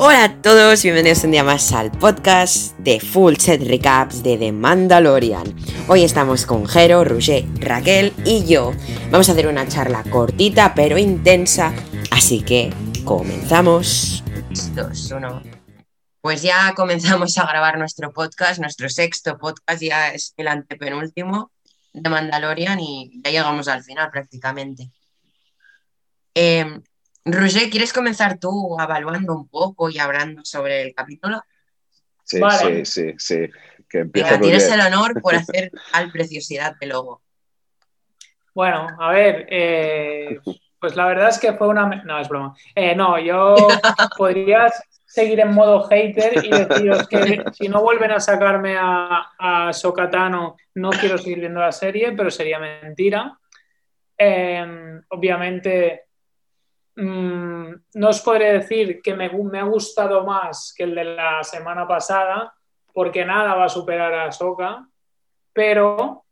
Hola a todos, bienvenidos un día más al podcast de Full Set Recaps de The Mandalorian. Hoy estamos con Jero, Roger, Raquel y yo. Vamos a hacer una charla cortita pero intensa, así que comenzamos. 2, 1. Pues ya comenzamos a grabar nuestro podcast, nuestro sexto podcast, ya es el antepenúltimo de Mandalorian y ya llegamos al final prácticamente. Eh, Roger, ¿quieres comenzar tú evaluando un poco y hablando sobre el capítulo? Sí, Vale. sí, sí, sí. Que Venga, empieza tienes el honor por hacer tal preciosidad de logo. Bueno, a ver, eh, pues la verdad es que fue una... No, es broma. Eh, no, yo podría seguir en modo hater y deciros que si no vuelven a sacarme a, a Sokatano, no quiero seguir viendo la serie, pero sería mentira. Eh, obviamente, mm, no os podré decir que me, ha gustado más que el de la semana pasada, porque nada va a superar a Soka, pero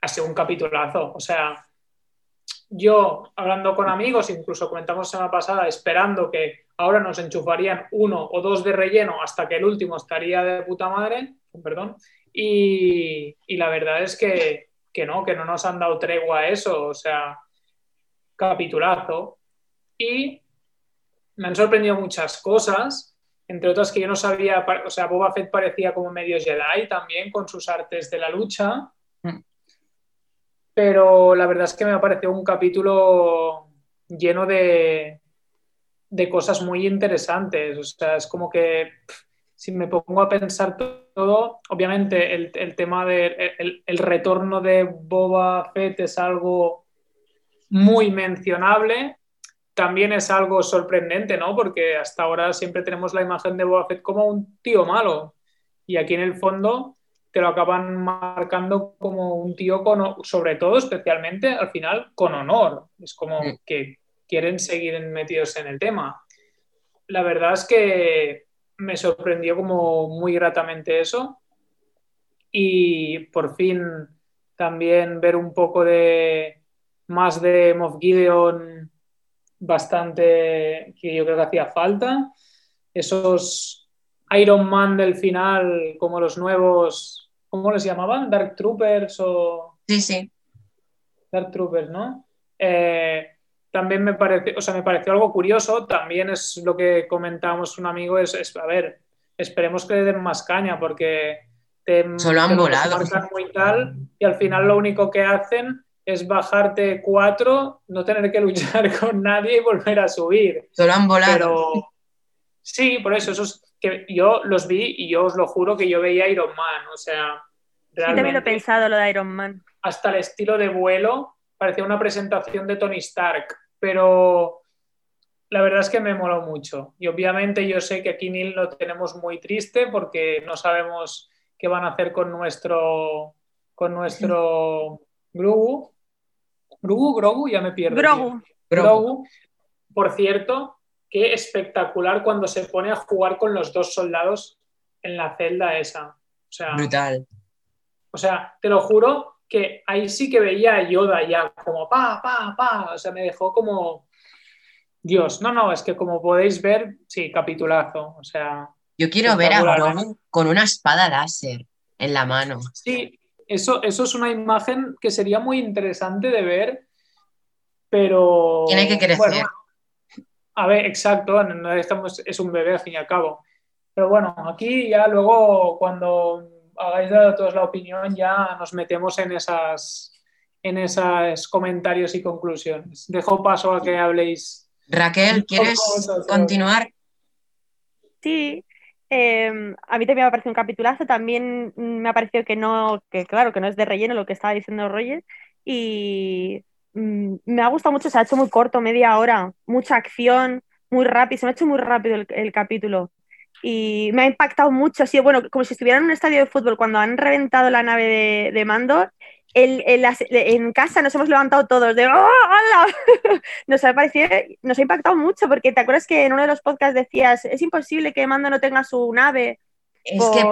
ha sido un capitulazo. O sea, yo hablando con amigos, incluso comentamos semana pasada, esperando que ahora nos enchufarían uno o dos de relleno hasta que el último estaría de puta madre, perdón, y, y la verdad es que, que no, que no nos han dado tregua a eso, o sea, capitulazo. Y me han sorprendido muchas cosas, entre otras que yo no sabía, o sea, Boba Fett parecía como medio Jedi también con sus artes de la lucha Mm. pero la verdad es que me ha parecido un capítulo lleno de, de cosas muy interesantes. O sea, es como que si me pongo a pensar todo, obviamente el, el tema del el, el retorno de Boba Fett es algo muy mencionable. También es algo sorprendente, ¿no? Porque hasta ahora siempre tenemos la imagen de Boba Fett como un tío malo. Y aquí en el fondo te lo acaban marcando como un tío con, sobre todo, especialmente al final, con honor. Es como Mm. que quieren seguir metidos en el tema. La verdad es que me sorprendió como muy gratamente eso. Y por fin también ver un poco de más de Moff Gideon bastante que yo creo que hacía falta. Esos Iron Man del final, como los nuevos, ¿cómo les llamaban? Dark Troopers o Sí, sí. Dark Troopers, ¿no? Eh, también me parece, o sea, me pareció algo curioso, también es lo que comentábamos un amigo, es, es, a ver, esperemos que le den más caña porque te, Solo han te los volado. muy tal y al final lo único que hacen es bajarte cuatro, no tener que luchar con nadie y volver a subir. Solo han volado. Pero sí, por eso, eso es que yo los vi y yo os lo juro que yo veía Iron Man, o sea, Sí, también lo he realmente pensado, lo de Iron Man. hasta el estilo de vuelo parecía una presentación de Tony Stark, pero la verdad es que me moló mucho. Y obviamente yo sé que aquí Neil lo tenemos muy triste porque no sabemos qué van a hacer con nuestro con nuestro Grogu. Grogu, Grogu, ya me pierdo. Grogu. Grogu, por cierto, qué espectacular cuando se pone a jugar con los dos soldados en la celda esa. O sea, Brutal. o sea, te lo juro que ahí sí que veía a Yoda ya, como pa, pa, pa. O sea, me dejó como. Dios, no, no, es que como podéis ver, sí, capitulazo. O sea, Yo quiero ver a Grogu con una espada láser en la mano. sí, eso, eso es una imagen que sería muy interesante de ver, pero. Tiene que crecer. Bueno, a ver, exacto, no estamos, es un bebé al fin y al cabo. Pero bueno, aquí ya luego, cuando hagáis de todos la opinión, ya nos metemos en esas en esos comentarios y conclusiones. Dejo paso a que habléis. Raquel, ¿quieres continuar? Sí, eh, a mí también me ha parecido un capitulazo, también me ha parecido que no, que claro, que no es de relleno lo que estaba diciendo Roger, y mm, me ha gustado mucho, se ha hecho muy corto, media hora, mucha acción, muy rápido, se me ha hecho muy rápido el, el capítulo, y me ha impactado mucho, ha sido bueno, como si estuviera en un estadio de fútbol cuando han reventado la nave de, de Mandor, el- el- las- en casa nos hemos levantado todos de ¡Oh, hola! nos ha parecido, nos ha impactado mucho porque te acuerdas que en uno de los podcasts decías es imposible que Mando no tenga su nave Es que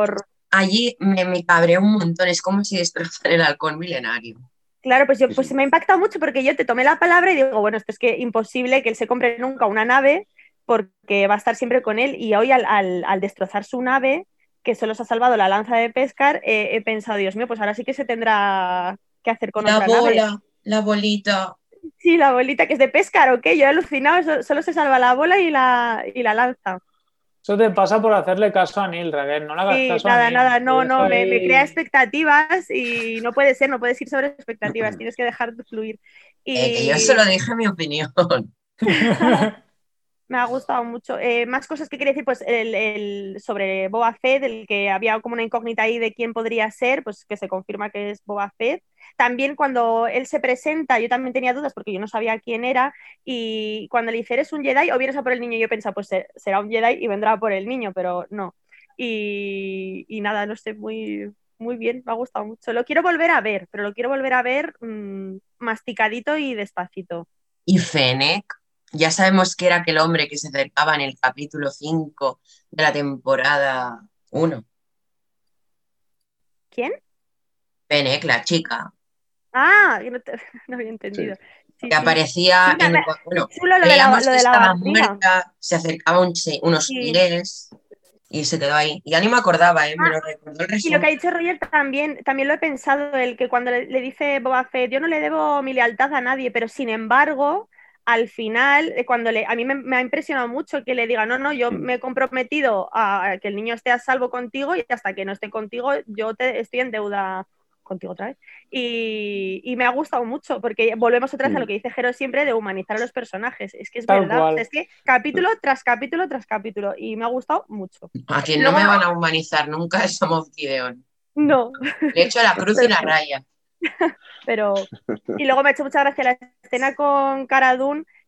allí me, me cabreó un montón, es como si destrozan el halcón milenario. claro pues yo pues me ha impactado mucho porque yo te tomé la palabra y digo bueno esto es que imposible que él se compre nunca una nave porque va a estar siempre con él y hoy al, al, al destrozar su nave, que solo se ha salvado la lanza de pescar, eh, he pensado, Dios mío, pues ahora sí que se tendrá que hacer con La otra bola, nave. la bolita. Sí, la bolita que es de pescar, ¿ok? Yo he alucinado, so- solo se salva la bola y la, y la lanza. Eso te pasa por hacerle caso a Neil, Raquel. No le hagas Sí, caso a nada, Neil. nada, no, no, me, crea expectativas y no puede ser, no puedes ir sobre expectativas, tienes que dejar de fluir. Y Eh, que yo solo dije mi opinión. me ha gustado mucho. Eh, más cosas que quería decir, pues el, el- sobre Boba Fett, el que había como una incógnita ahí de quién podría ser, pues que se confirma que es Boba Fett. También cuando él se presenta, yo también tenía dudas porque yo no sabía quién era y cuando le dice, ¿eres un Jedi o vienes a por el niño? Yo pensaba, pues ser- será un Jedi y vendrá por el niño, pero no. Y, y nada, no sé, muy, muy bien, me ha gustado mucho. Lo quiero volver a ver, pero lo quiero volver a ver mm, masticadito y despacito. Y Fennec, ya sabemos que era aquel hombre que se acercaba en el capítulo 5 de la temporada 1. ¿Quién? Fennec, la chica, Ah, no, te- no había entendido. Sí, que sí. aparecía Sí, en... me- Bueno, Chulo lo de la, lo que de la muerta, se acercaba un unos Sí. pies y se quedó ahí. Ya ni me acordaba, ¿eh? Me lo recordó el Ah, Y lo que ha dicho Roger también, también lo he pensado, el que cuando le, le dice Boba Fett, yo no le debo mi lealtad a nadie, pero sin embargo, al final, eh, cuando le, a mí me, me ha impresionado mucho que le diga, no, no, yo Mm. me he comprometido a, que el niño esté a salvo contigo y hasta que no esté contigo, yo te, estoy en deuda contigo otra vez. Y, y me ha gustado mucho, porque volvemos otra vez a lo Mm. que dice Jero siempre de humanizar a los personajes. Es que es Tal verdad, es que capítulo tras capítulo tras capítulo, y me ha gustado mucho. A quien no Luego- me van a humanizar nunca es a Moff Gideon. No, Le echo la cruz y la raya. pero y luego me ha hecho mucha gracia la escena con Cara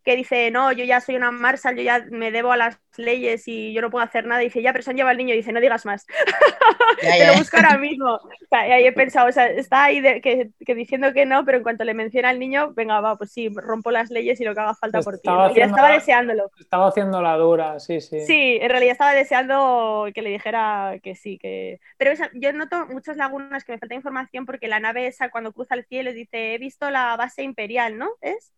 que dice no yo ya soy una Marshall yo ya me debo a las leyes y yo no puedo hacer nada y dice ya pero se han llevado al niño y dice no digas más Ya, te ya. lo busco ahora mismo o sea, y ahí he pensado o sea está ahí de- que, que diciendo que no pero en cuanto le menciona al niño venga va pues sí rompo las leyes y lo que haga falta por ti y ya estaba la- deseándolo Estaba haciendo la dura, sí, sí. Sí, en realidad estaba deseando que le dijera que sí, que... Pero esa- yo noto muchas lagunas que me falta información porque la nave esa cuando cruza el cielo dice, he visto la base imperial, ¿no? ¿Es?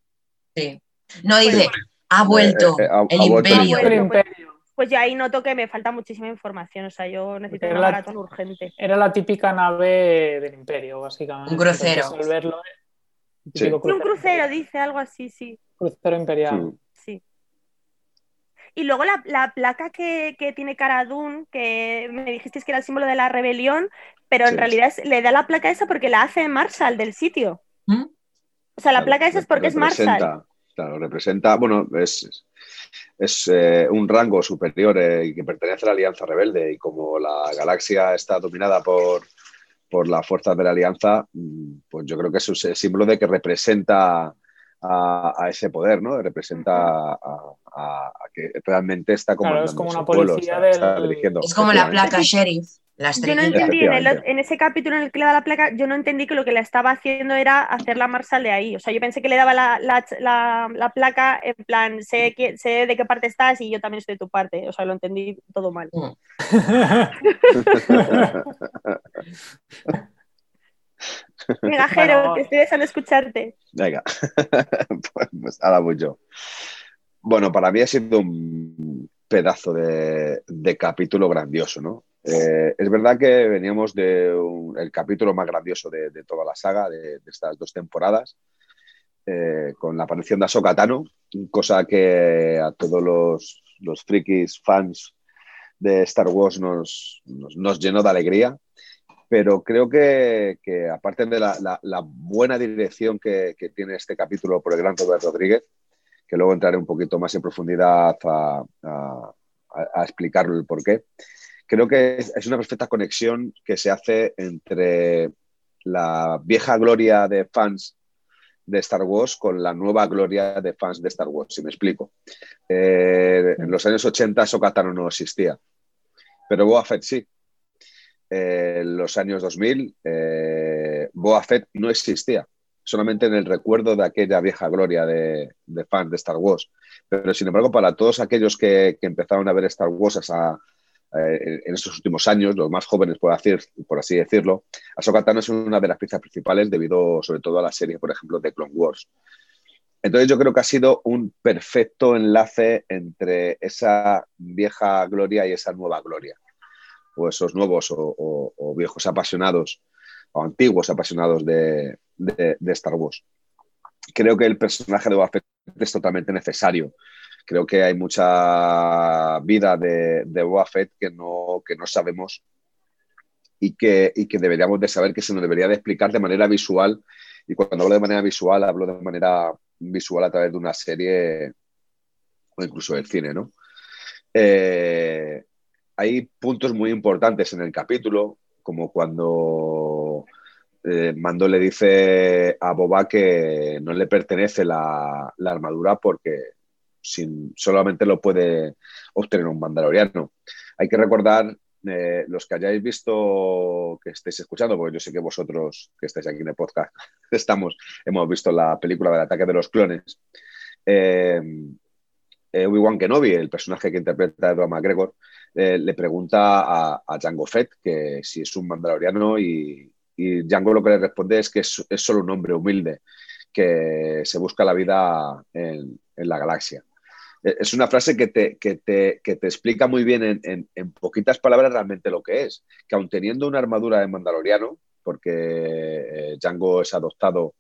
Sí. No dice, ha vuelto Eh, eh, ha- el ha vuelto el imperio. El Bueno, pues- imperio. Pues yo ahí noto que me falta muchísima información, o sea, yo necesito Era la- maratón urgente. Era la típica nave del imperio, básicamente. Un crucero. Verlo, Sí. Y un crucero, dice algo así, sí, Crucero imperial. Sí. Y luego la, la placa que, que tiene Cara Dune, que me dijisteis que era el símbolo de la rebelión, pero en realidad es- le da la placa esa porque la hace Marshall del sitio. ¿Mm? O sea, la placa esa es porque es Marshall. Representa- Claro, representa, bueno, es, es eh, un rango superior eh, y que pertenece a la Alianza Rebelde y como la galaxia está dominada por, por las fuerzas de la Alianza, mm, pues yo creo que es un símbolo de que representa a, a ese poder, ¿no? Representa a, a- a que realmente está Claro, comandando es como una pueblo, policía está, del- está dirigiendo. Es como la placa sheriff, la Yo no entendí, en, el- Efectivamente. en ese capítulo en el que le da la placa, yo no entendí que lo que le estaba haciendo era hacer la Marshall de ahí. O sea, yo pensé que le daba la, la- la- la placa en plan, sé, que- sé de qué parte estás y yo también estoy de tu parte. O sea, lo entendí todo mal. Mm. Venga, Jero, Bueno. que estoy deseando escucharte. Venga, pues, pues ahora voy yo. Bueno, para mí ha sido un pedazo de, de capítulo grandioso, ¿no? Eh, es verdad que veníamos del capítulo más grandioso de, de toda la saga, de, de estas dos temporadas, eh, con la aparición de Ahsoka Tano, cosa que a todos los, frikis fans de Star Wars nos, llenó de alegría. Pero creo que, aparte de la, buena dirección que, que, tiene este capítulo por el gran Robert Rodríguez, que luego entraré un poquito más en profundidad a, a, a explicarlo el porqué, creo que es, es, una perfecta conexión que se hace entre la vieja gloria de fans de Star Wars con la nueva gloria de fans de Star Wars, si me explico. Eh, en los años 80 Sokatano no existía, pero Boba Fett sí en eh, los años 2000, eh, Boa Fett no existía, solamente en el recuerdo de aquella vieja gloria de, de fans de Star Wars. Pero sin embargo, para todos aquellos que, que empezaron a ver Star Wars esa, eh, en estos últimos años, los más jóvenes, por, decir, por así decirlo, Ahsoka Tano es una de las piezas principales debido sobre todo a la serie, por ejemplo, de Clone Wars. Entonces yo creo que ha sido un perfecto enlace entre esa vieja gloria y esa nueva gloria, o esos nuevos o, viejos apasionados o antiguos apasionados de, Star Wars. Creo que el personaje de Boba Fett es totalmente necesario. Creo que hay mucha vida de, de Boba Fett que no, que no sabemos y que, y que deberíamos de saber que se nos debería de explicar de manera visual. Y cuando hablo de manera visual, hablo de manera visual a través de una serie o incluso del cine, ¿no? Eh, hay puntos muy importantes en el capítulo, como cuando eh, Mando le dice a Boba que no le pertenece la, armadura porque sin, solamente lo puede obtener un mandaloriano. Hay que recordar, eh, los que hayáis visto, que estéis escuchando, porque yo sé que vosotros que estáis aquí en el podcast estamos, hemos visto la película del ataque de los clones. Eh, eh, Obi-Wan Kenobi, el personaje que interpreta Edward McGregor, eh, le pregunta a, a, Jango Fett que si es un mandaloriano y Django lo que le responde es que es, solo un hombre humilde que se busca la vida en, la galaxia. Es una frase que te, te, explica muy bien en, en, poquitas palabras realmente lo que es, que aun teniendo una armadura de mandaloriano, porque eh, Django es adoptado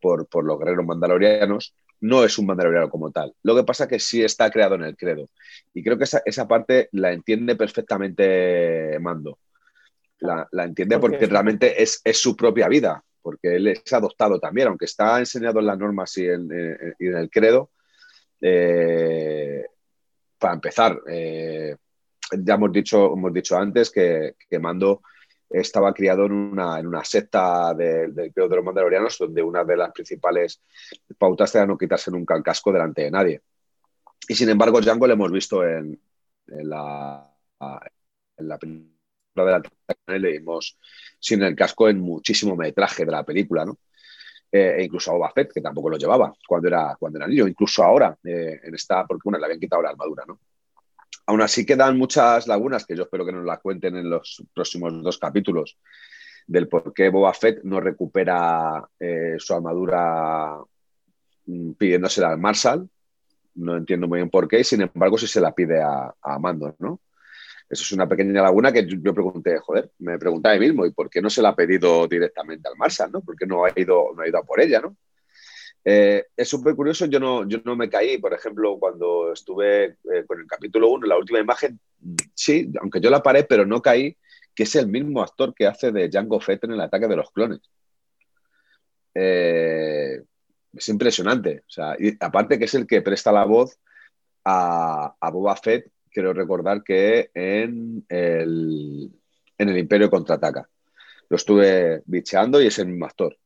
por, por, los guerreros mandalorianos, no es un mandaloriano como tal. Lo que pasa es que sí está creado en el credo. Y creo que esa, esa parte la entiende perfectamente Mando. La, la entiende porque realmente es, es, su propia vida, porque él es adoptado también, aunque está enseñado en las normas y en, en el credo. Eh, para empezar, eh, ya hemos dicho, hemos dicho antes que, Mando estaba criado en una, en una secta del de, de los mandalorianos, donde una de las principales pautas era no quitarse nunca el casco delante de nadie. Y sin embargo, Django lo hemos visto en, la, la película de la le vimos sin el casco en muchísimo metraje de la película, ¿no? Eh, e incluso a Boba Fett, que tampoco lo llevaba cuando era, cuando era niño, incluso ahora, eh, en esta, porque una le habían quitado la armadura, ¿no? Aún así quedan muchas lagunas que yo espero que nos las cuenten en los próximos dos capítulos del por qué Boba Fett no recupera eh, su armadura mm, pidiéndosela al Marshall. No entiendo muy bien por qué, sin embargo, si se la pide a, a Mando, ¿no? Eso es una pequeña laguna que yo, pregunté, joder, me preguntaba a mí mismo, ¿y por qué no se la ha pedido directamente al Marshall, ¿no? ¿Por qué no ha ido, no ha ido a por ella, ¿no? Eh, es súper curioso, yo no, yo no me caí, por ejemplo, cuando estuve eh, con el capítulo 1, la última imagen, sí, aunque yo la paré, pero no caí, que es el mismo actor que hace de Django Fett en el ataque de los clones. Eh, es impresionante, o sea, y aparte que es el que presta la voz a, a Boba Fett, quiero recordar que en el, en el Imperio Contraataca. Lo estuve bicheando y es el mismo actor.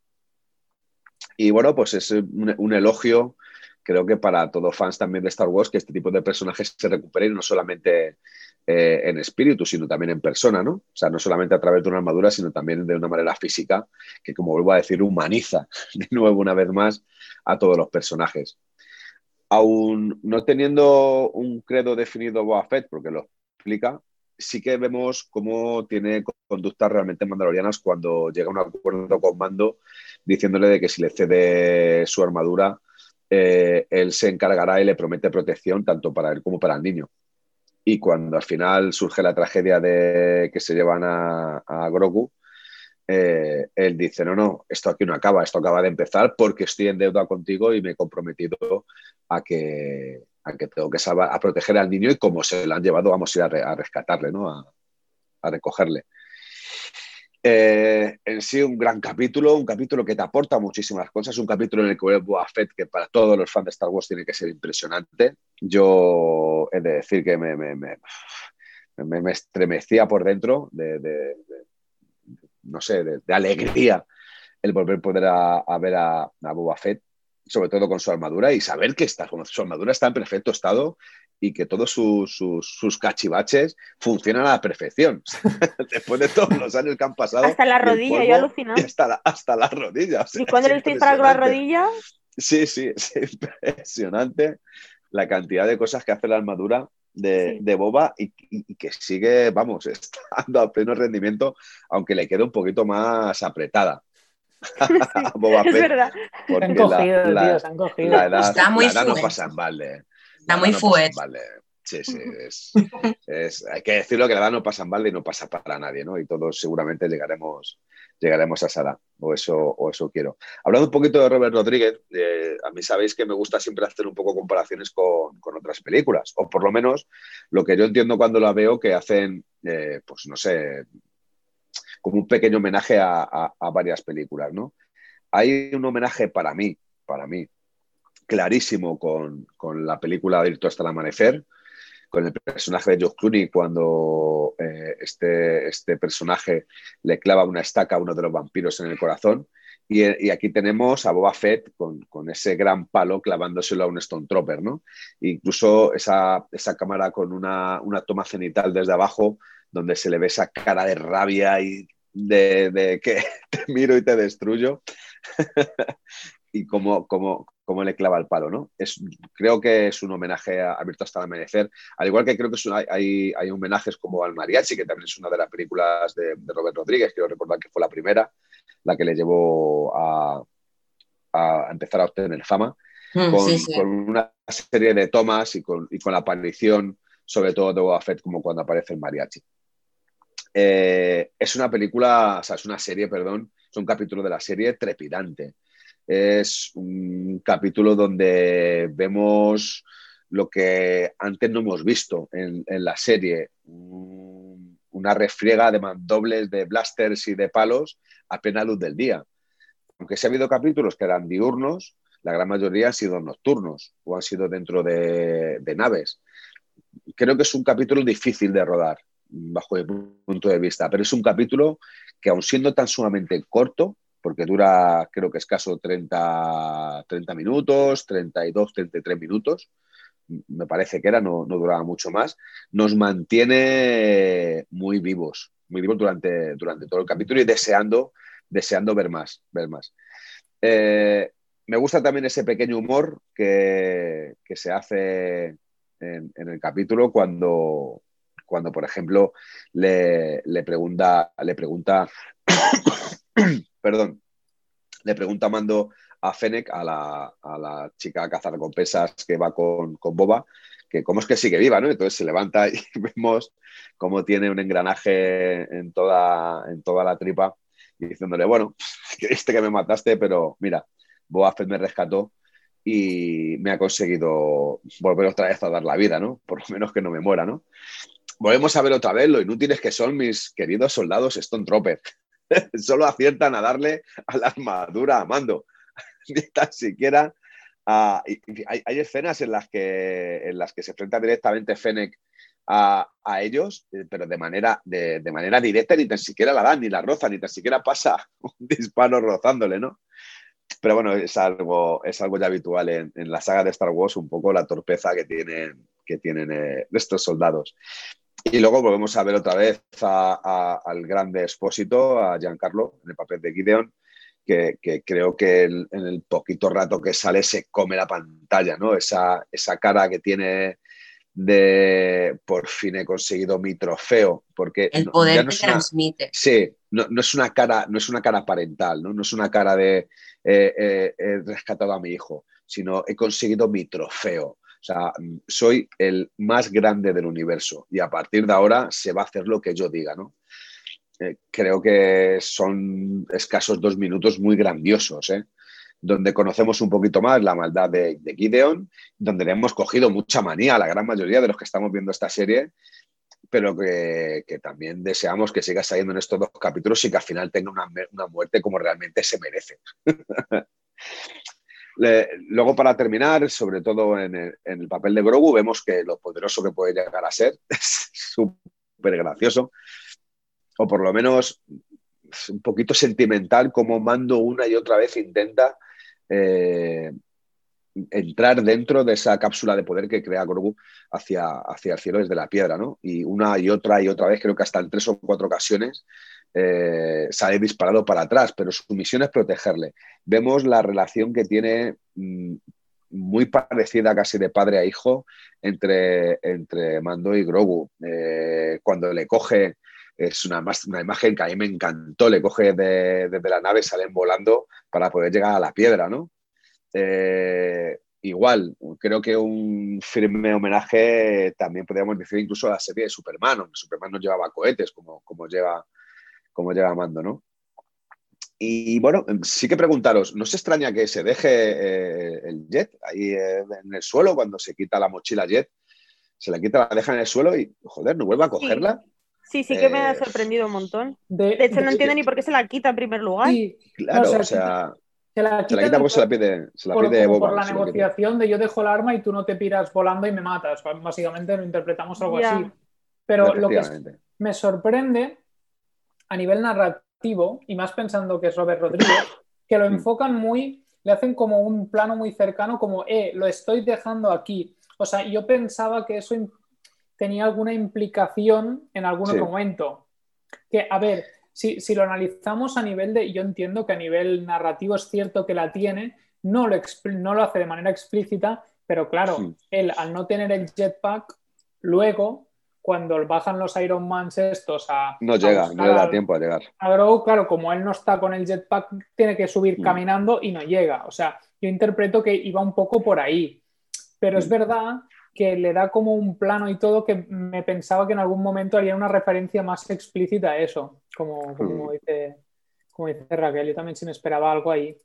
Y bueno, pues es un, elogio, creo que para todos fans también de Star Wars, que este tipo de personajes se recuperen no solamente eh, en espíritu, sino también en persona, ¿no? O sea, no solamente a través de una armadura, sino también de una manera física, que como vuelvo a decir, humaniza de nuevo una vez más a todos los personajes. Aún no teniendo un credo definido Fett, porque lo explica, sí que vemos cómo tiene conductas realmente mandalorianas cuando llega a un acuerdo con Mando diciéndole de que si le cede su armadura, eh, él se encargará y le promete protección tanto para él como para el niño. Y cuando al final surge la tragedia de que se llevan a, a Grogu, eh, él dice, no, no, esto aquí no acaba, esto acaba de empezar porque estoy en deuda contigo y me he comprometido a que, a que tengo que salvar, a proteger al niño y como se lo han llevado, vamos a ir a, rescatarle, ¿no? a recogerle. Eh, en sí, un gran capítulo, un capítulo que te aporta muchísimas cosas, un capítulo en el que ve Boa Fett que para todos los fans de Star Wars tiene que ser impresionante. Yo he de decir que me, me, me, estremecía por dentro de, no sé, de, alegría el volver a poder a, ver a, a Boba Fett sobre todo con su armadura y saber que está, su armadura está en perfecto estado y que todos sus, sus, cachivaches funcionan a la perfección. Después de todos los años que han pasado. Hasta la rodilla, yo alucino. Hasta, la, hasta las rodillas. ¿Y cuando le disparas con la rodilla? Sí, sí, es impresionante la cantidad de cosas que hace la armadura de, de Boba y, y, que sigue, vamos, estando a pleno rendimiento, aunque le quede un poquito más apretada. Boba es Fett, verdad. Se porque han la- cogido, la- tío, se han cogido. la edad, Está muy la edad no pasa en balde. Está La muy edad no Sí, sí, es, es- hay que decirlo que la edad no pasa en balde y no pasa para nadie, ¿no? Y todos seguramente llegaremos, llegaremos a edad, o eso, o eso quiero. Hablando un poquito de Robert Rodríguez, eh, a mí sabéis que me gusta siempre hacer un poco comparaciones con, con otras películas, o por lo menos lo que yo entiendo cuando la veo que hacen, eh, pues no sé, como un pequeño homenaje a, a- a varias películas, ¿no? Hay un homenaje para mí, para mí, clarísimo con, con la película Directo hasta el amanecer, con el personaje de George Clooney cuando eh, este, este personaje le clava una estaca a uno de los vampiros en el corazón. Y, y aquí tenemos a Boba Fett con, con ese gran palo clavándoselo a un Stone Trooper, ¿no? Incluso esa, esa cámara con una, una toma cenital desde abajo, donde se le ve esa cara de rabia y de, de que te miro y te destruyo. y cómo, cómo, cómo le clava el palo, ¿no? Es, creo que es un homenaje a Abierto hasta el amanecer, al igual que creo que es un- hay, hay homenajes como al Mariachi, que también es una de las películas de, de Robert Rodríguez, quiero recordar que fue la primera, la que le llevó a, a empezar a obtener fama, Mm, con, sí, sí. con una serie de tomas y con, y con la aparición, sobre todo de Boba Fett, como cuando aparece el mariachi. Eh, es una película, o sea, es una serie, perdón, es un capítulo de la serie trepidante. Es un capítulo donde vemos lo que antes no hemos visto en, la serie, un- una refriega de mandobles, de blasters y de palos a plena luz del día. Aunque sí ha habido capítulos que eran diurnos, la gran mayoría han sido nocturnos o han sido dentro de, de naves. Creo que es un capítulo difícil de rodar, bajo mi punto de vista, pero es un capítulo que aun siendo tan sumamente corto, porque dura creo que escaso 30, 30 minutos, 32, 33 minutos, me parece que era, no, no duraba mucho más, nos mantiene muy vivos, muy vivos durante, durante todo el capítulo y deseando, deseando ver más, ver más. Eh, me gusta también ese pequeño humor que, que se hace en, en, el capítulo cuando, cuando por ejemplo, le, le pregunta, le pregunta perdón, le pregunta Mando a Fennec, a la, a la chica cazarrecompensas que va con, Boba, que cómo es que sigue viva, ¿no? Entonces se levanta y vemos cómo tiene un engranaje en toda, la tripa y diciéndole, bueno, creíste que me mataste, pero mira, Boba Fett me rescató y me ha conseguido volver otra vez a dar la vida, ¿no? Por lo menos que no me muera, ¿no? Volvemos a ver otra vez lo inútiles que son mis queridos soldados Stone Trooper. Solo aciertan a darle a la armadura a Mando. Ni tan siquiera. Hay, escenas en las, que, en las que se enfrenta directamente Fennec a, a ellos, eh, pero de manera, de, de, manera directa, ni tan siquiera la dan, ni la roza, ni tan siquiera pasa un disparo rozándole, ¿no? Pero bueno, es algo, es algo ya habitual en, en, la saga de Star Wars, un poco la torpeza que tienen, que tienen eh, estos soldados. Y luego volvemos a ver otra vez a, a, al grande expósito, a Giancarlo, en el papel de Gideon, que, que creo que el, en el poquito rato que sale se come la pantalla, ¿no? Esa, esa cara que tiene de por fin he conseguido mi trofeo. Porque el poder no, no que una, transmite. Sí, no, no, es una cara, no es una cara parental, no, no es una cara de eh, eh, he rescatado a mi hijo, sino he conseguido mi trofeo. O sea, soy el más grande del universo y a partir de ahora se va a hacer lo que yo diga, ¿no? Eh, creo que son escasos dos minutos muy grandiosos, ¿eh? donde conocemos un poquito más la maldad de, de, Gideon, donde le hemos cogido mucha manía a la gran mayoría de los que estamos viendo esta serie, pero que, que también deseamos que siga saliendo en estos dos capítulos y que al final tenga una, una muerte como realmente se merece. Luego, para terminar, sobre todo en el, en el, papel de Grogu, vemos que lo poderoso que puede llegar a ser es súper gracioso, o por lo menos un poquito sentimental, como Mando una y otra vez intenta eh, entrar dentro de esa cápsula de poder que crea Grogu hacia, hacia el cielo desde la piedra, ¿no? Y una y otra y otra vez, creo que hasta en tres o cuatro ocasiones, eh, sale disparado para atrás, pero su misión es protegerle. Vemos la relación que tiene mmm, muy parecida casi de padre a hijo entre, entre Mando y Grogu. Eh, cuando le coge es una, una imagen que a mí me encantó. Le coge desde la nave, salen volando para poder llegar a la piedra, ¿no? Eh, igual, creo que un firme homenaje también podríamos decir incluso a la serie de Superman, aunque Superman no llevaba cohetes como, como, lleva, como lleva Mando, ¿no? Y bueno, sí que preguntaros, ¿no se extraña que se deje eh, el jet ahí eh, en el suelo cuando se quita la mochila jet? Se la quita, la deja en el suelo y, joder, no vuelve a cogerla. Sí, sí que me ha eh, sorprendido un montón. De, hecho, no entiendo ni por qué se la quita en primer lugar. Sí, claro, o sea, se la quita, porque se la pide, se la por, pide por la negociación de yo dejo el arma y tú no te piras volando y me matas. Básicamente lo interpretamos algo así. Pero lo que me sorprende a nivel narrativo y más pensando que es Robert Rodríguez, que lo enfocan muy, le hacen como un plano muy cercano, como, eh, lo estoy dejando aquí. O sea, yo pensaba que eso tenía alguna implicación en algún otro momento. Que, a ver, si, si, lo analizamos a nivel de, yo entiendo que a nivel narrativo es cierto que la tiene, no lo, no lo hace de manera explícita, pero claro, él al no tener el jetpack, luego cuando bajan los Iron Mans estos a... No llega, no le da tiempo a llegar. A claro, como él no está con el jetpack, tiene que subir mm. caminando y no llega. O sea, yo interpreto que iba un poco por ahí. Pero es mm. verdad que le da como un plano y todo que me pensaba que en algún momento haría una referencia más explícita a eso, como, como, mm. dice, como dice Raquel. Yo también sí me esperaba algo ahí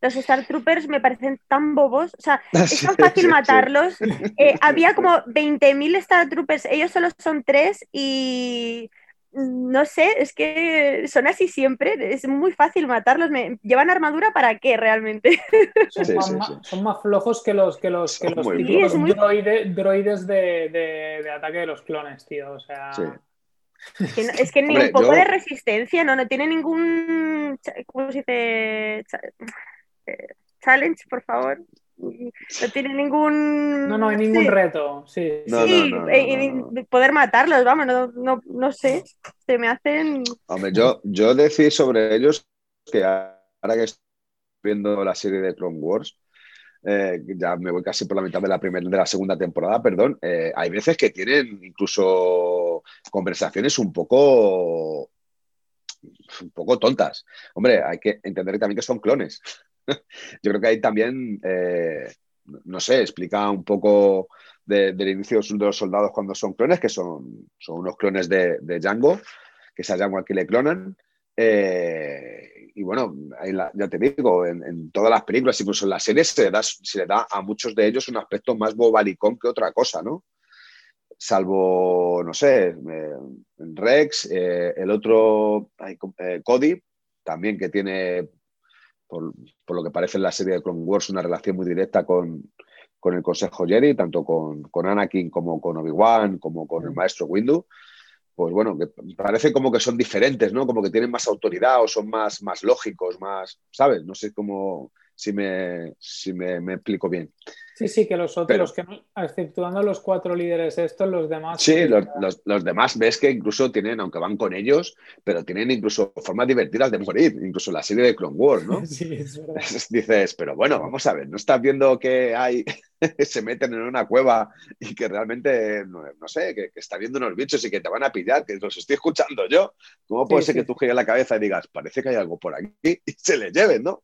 los Star Troopers me parecen tan bobos, o sea, es tan fácil matarlos. Eh, había como 20.000 Star Troopers, ellos solo son tres y no sé, es que son así siempre, es muy fácil matarlos. ¿Llevan armadura para qué realmente? Son, más, flojos que los, que los, que los droides de, ataque de los clones, tío. O sea. Es que, ni un poco de resistencia, ¿no? No tiene ningún. ¿Cómo se dice? Challenge, por favor. No tiene ningún. No, no hay ningún reto. Sí, sí poder matarlos, vamos, no, no, sé. Se me hacen. Hombre, yo, yo decir sobre ellos que ahora que estoy viendo la serie de Clone Wars, eh, ya me voy casi por la mitad de la primera de la segunda temporada, perdón. Eh, hay veces que tienen incluso conversaciones un poco un poco tontas. Hombre, hay que entender también que son clones. yo creo que ahí también, eh, no sé, explica un poco del inicio de los soldados cuando son clones, que son, son unos clones de, Django, que es a Django aquí le clonan. Eh, y bueno, ya te digo, en, todas las películas, incluso en las series, se le, da, se da a muchos de ellos un aspecto más bobalicón que otra cosa, ¿no? Salvo, no sé, eh, Rex, el otro, Cody, también que tiene por, lo que parece en la serie de Clone Wars, una relación muy directa con, el Consejo Jedi, tanto con, Anakin como con Obi-Wan, como con el Maestro Windu. Pues bueno, que parece como que son diferentes, ¿no? Como que tienen más autoridad o son más, más lógicos, más, ¿sabes? No sé cómo, si me, si me, me explico bien. Sí, sí, que los otros, los que exceptuando los cuatro líderes estos, los demás. Sí, los, demás ves que incluso tienen, aunque van con ellos, pero tienen incluso formas divertidas de morir, incluso la serie de Clone Wars, ¿no? Sí, es verdad. Dices, pero bueno, vamos a ver, ¿no estás viendo que hay, se meten en una cueva y que realmente, no, sé, que, está viendo unos bichos y que te van a pillar, que los estoy escuchando yo? ¿Cómo puede ser que tú gires la cabeza y digas, parece que hay algo por aquí y se le lleven, ¿no?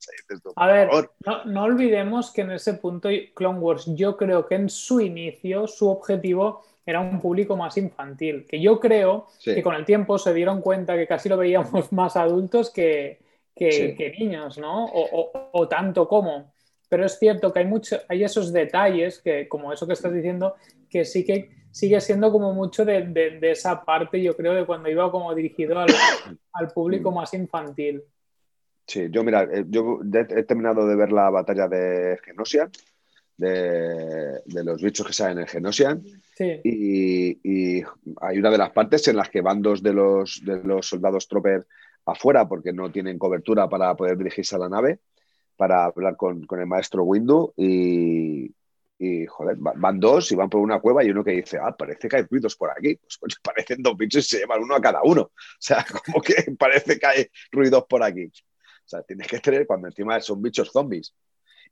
a ver, no, no olvidemos que en ese punto Clone yo creo que en su inicio su objetivo era un público más infantil, que yo creo que con el tiempo se dieron cuenta que casi lo veíamos más adultos que, niños, ¿no? O, tanto como. Pero es cierto que hay, mucho, hay esos detalles, que, como eso que estás diciendo, que sí que sigue siendo como mucho de, esa parte, yo creo, de cuando iba como dirigido al, al público más infantil. Sí, yo mira, eh, yo he terminado de ver la batalla de Genosia de, los bichos que salen en Genosian. Y, hay una de las partes en las que van dos de los, de los soldados Tropper afuera porque no tienen cobertura para poder dirigirse a la nave, para hablar con, el maestro Windu y, joder, van dos y van por una cueva y uno que dice, ah, parece que hay ruidos por aquí. Pues coño, parecen dos bichos y se llevan uno a cada uno. O sea, como que parece que hay ruidos por aquí. O sea, tienes que tener cuando encima son bichos zombies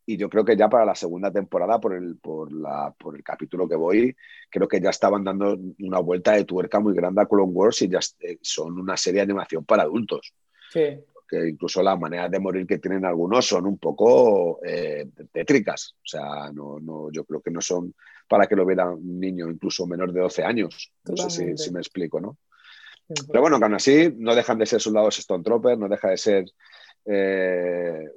Y yo creo que ya para la segunda temporada, por el, por, la, por el capítulo que voy, creo que ya estaban dando una vuelta de tuerca muy grande a Clone Wars y ya eh, son una serie de animación para adultos. Sí. Que incluso las maneras de morir que tienen algunos son un poco eh, tétricas. O sea, no, no, yo creo que no son para que lo viera un niño incluso menor de 12 años. No sé si, me explico, ¿no? Pero bueno, que aún así no dejan de ser soldados Stone Troopers, no deja de ser eh,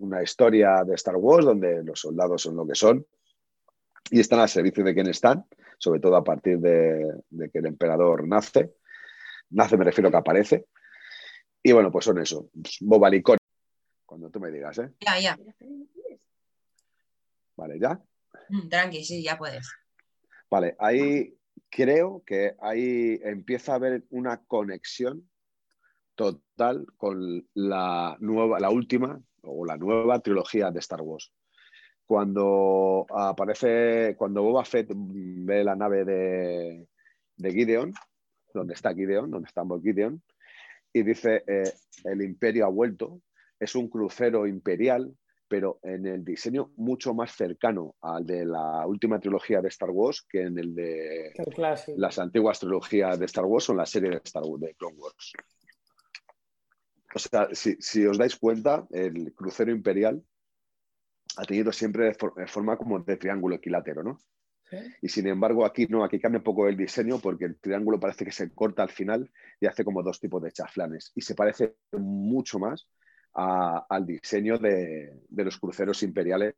una historia de Star Wars donde los soldados son lo que son y están al servicio de quien están, sobre todo a partir de, de que el emperador nace. Nace me refiero que aparece. Y bueno, pues son eso, Boba Licón, cuando tú me digas, ¿eh? Ya, ya. Vale, ya. Mm, Tranqui, sí, ya puedes. Vale, ahí creo que ahí empieza a haber una conexión total con la nueva, la última o la nueva trilogía de Star Wars. Cuando aparece, cuando Boba Fett ve la nave de, de Gideon, donde está Gideon, donde está Gideon, y dice eh, el imperio ha vuelto, es un crucero imperial, pero en el diseño mucho más cercano al de la última trilogía de Star Wars que en el de El las antiguas trilogías de Star Wars o en la serie de Star Wars, de Clone Wars. O sea, si, si os dais cuenta, el crucero imperial ha tenido siempre de for- de forma como de triángulo equilátero, ¿no? Sí. Y sin embargo, aquí no, aquí cambia un poco el diseño porque el triángulo parece que se corta al final y hace como dos tipos de chaflanes. Y se parece mucho más a- al diseño de, de los cruceros imperiales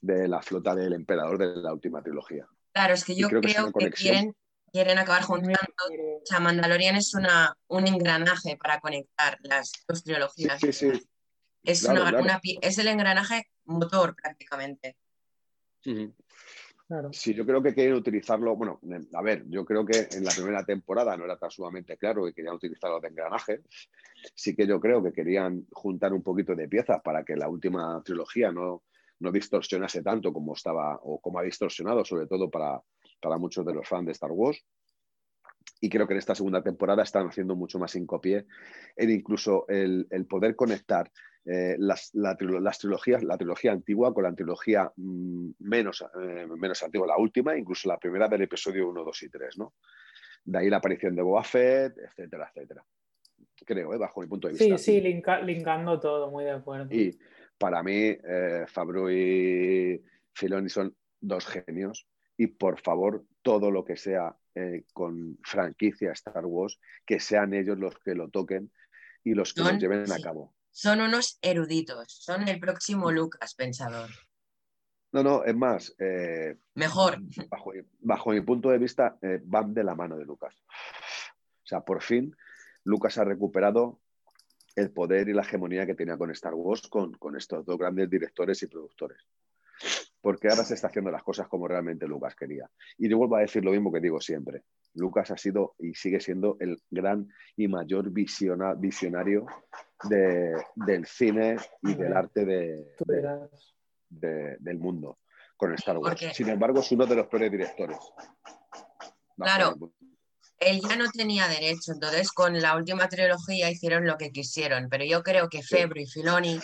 de la flota del emperador de la última trilogía. Claro, es que yo creo que es creo una que conexión. quieren, quieren acabar juntando. O sea, Mandalorian es una, un engranaje para conectar las dos trilogías. sí, sí. Es, claro, una- claro. una pi- es el engranaje motor prácticamente. Claro. Sí, yo creo que quieren utilizarlo. Bueno, eh, a ver, yo creo que en la primera temporada no era tan sumamente claro que querían utilizarlo de engranaje. Sí que yo creo que querían juntar un poquito de piezas para que la última trilogía no, no distorsionase tanto como estaba o como ha distorsionado, sobre todo para, para muchos de los fans de Star Wars. Y creo que en esta segunda temporada están haciendo mucho más hincapié en incluso el, el poder conectar eh, las, la las trilogías, la trilogía antigua con la trilogía mm, menos, eh, menos antigua, la última, incluso la primera del episodio 1, 2 y 3, ¿no? De ahí la aparición de Boba Fett, etcétera, etcétera. Creo, ¿eh? bajo mi punto de Sí, vista. sí, linka- linkando todo, muy de acuerdo. Y para mí, Favreau y Filoni son dos genios. Y por favor, todo lo que sea eh, con franquicia Star Wars, que sean ellos los que lo toquen y los que lo lleven a cabo. Son unos eruditos, son el próximo Lucas pensador. No, no, es más, eh, Mejor. bajo, bajo mi punto de vista, eh, van de la mano de Lucas. O sea, por fin, Lucas ha recuperado el poder y la hegemonía que tenía con Star Wars, con, con estos dos grandes directores y productores. Porque ahora se está haciendo las cosas como realmente Lucas quería. Y yo vuelvo a decir lo mismo que digo siempre. Lucas ha sido y sigue siendo el gran y mayor visiona- visionario de- del cine y del arte de- del mundo con Star Wars. Porque- Sin embargo, es uno de los peores directores. Claro. Él ya no tenía derecho, entonces con la última trilogía hicieron lo que quisieron, pero yo creo que Febro y Filoni,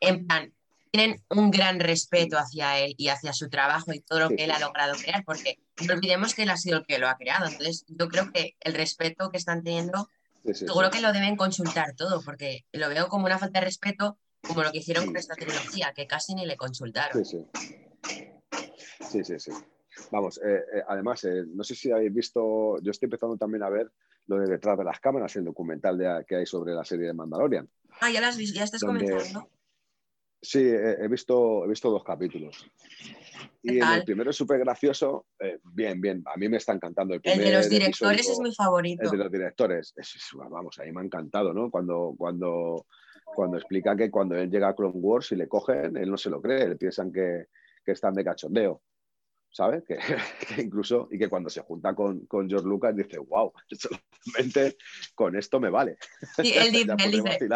en plan, tienen un gran respeto hacia él y hacia su trabajo y todo lo que él ha logrado crear, porque no olvidemos que él ha sido el que lo ha creado, entonces yo creo que el respeto que están teniendo, seguro que lo deben consultar todo, porque lo veo como una falta de respeto, como lo que hicieron con esta trilogía, que casi ni le consultaron. Sí, sí. Sí, sí, sí. Vamos, eh, eh, además, eh, no sé si habéis visto, yo estoy empezando también a ver lo de detrás de las cámaras, el documental de- que hay sobre la serie de Mandalorian. Ah, ya las vis- ya estás Donde- comenzando. Sí, he, visto, he visto dos capítulos. Y el primero es súper gracioso. eh, bien, bien. A mí me está encantando el El de los directores episodio. es mi favorito. El de los directores. Es- es- vamos, a mí me ha encantado, ¿no? Cuando, cuando, cuando explica que cuando él llega a Clone Wars y le cogen, él no se lo cree, le piensan que, que están de cachondeo. ¿Sabes? Que, que incluso, y que cuando se junta con, con George Lucas dice, wow, solamente con esto me vale. Sí, él dice,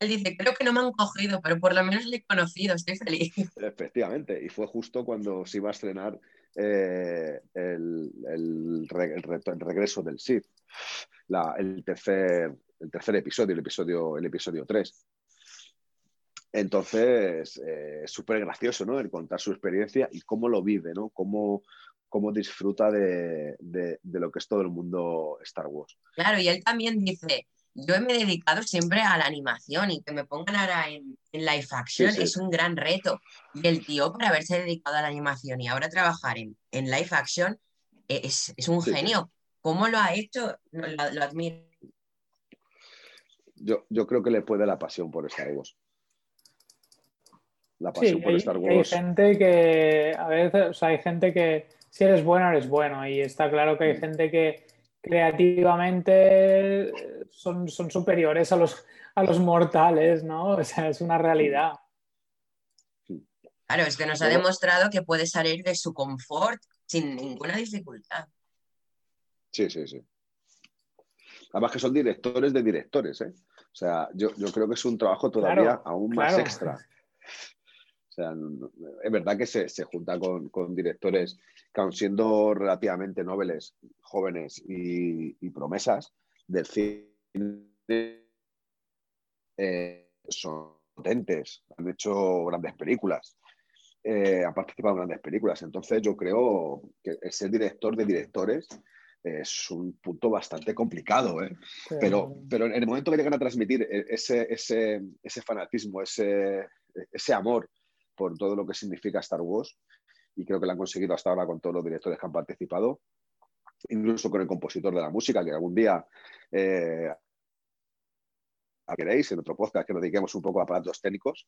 él dice, creo que no me han cogido, pero por lo menos le he conocido, estoy feliz. efectivamente. Y fue justo cuando se iba a estrenar eh, el, el re- el reto- el regreso del Sith, la- el, tercer, el tercer episodio, el episodio, el episodio 3. Entonces, eh, súper gracioso, ¿no? El contar su experiencia y cómo lo vive, ¿no? Cómo, cómo disfruta de, de, lo que es todo el mundo Star Wars. Claro, y él también dice, yo me he dedicado siempre a la animación y que me pongan ahora en, en live action es un gran reto. Y el tío, por haberse dedicado a la animación y ahora trabajar en, en live action, e, es, es un genio. ¿Cómo lo ha hecho? Lo, lo admiro. Yo, yo, creo que le puede la pasión por Star Wars. La pasión por hay, Star Wars. Hay gente que, a veces, o sea, hay gente que si eres bueno, eres bueno. Y está claro que hay Mm. gente que creativamente son, son superiores a los, a los mortales, ¿no? O sea, es una realidad. Claro, es que nos ha demostrado que puede salir de su confort sin ninguna dificultad. Sí, sí, sí. Además que son directores de directores, ¿eh? O sea, yo, yo creo que es un trabajo todavía Claro, aún más claro. extra. Sea, es verdad que se, se junta con, con directores que aun siendo relativamente nobles, jóvenes y, y promesas del cine, eh, son potentes, han hecho grandes películas, eh, han participado en grandes películas. Entonces yo creo que ser director de directores es un punto bastante complicado, ¿eh? pero, pero en el momento que llegan a transmitir e- ese, ese, ese fanatismo, ese, ese amor por todo lo que significa Star Wars, y creo que lo han conseguido hasta ahora con todos los directores que han participado, incluso con el compositor de la música, que algún día eh, queréis en otro podcast que nos dediquemos un poco a aparatos técnicos,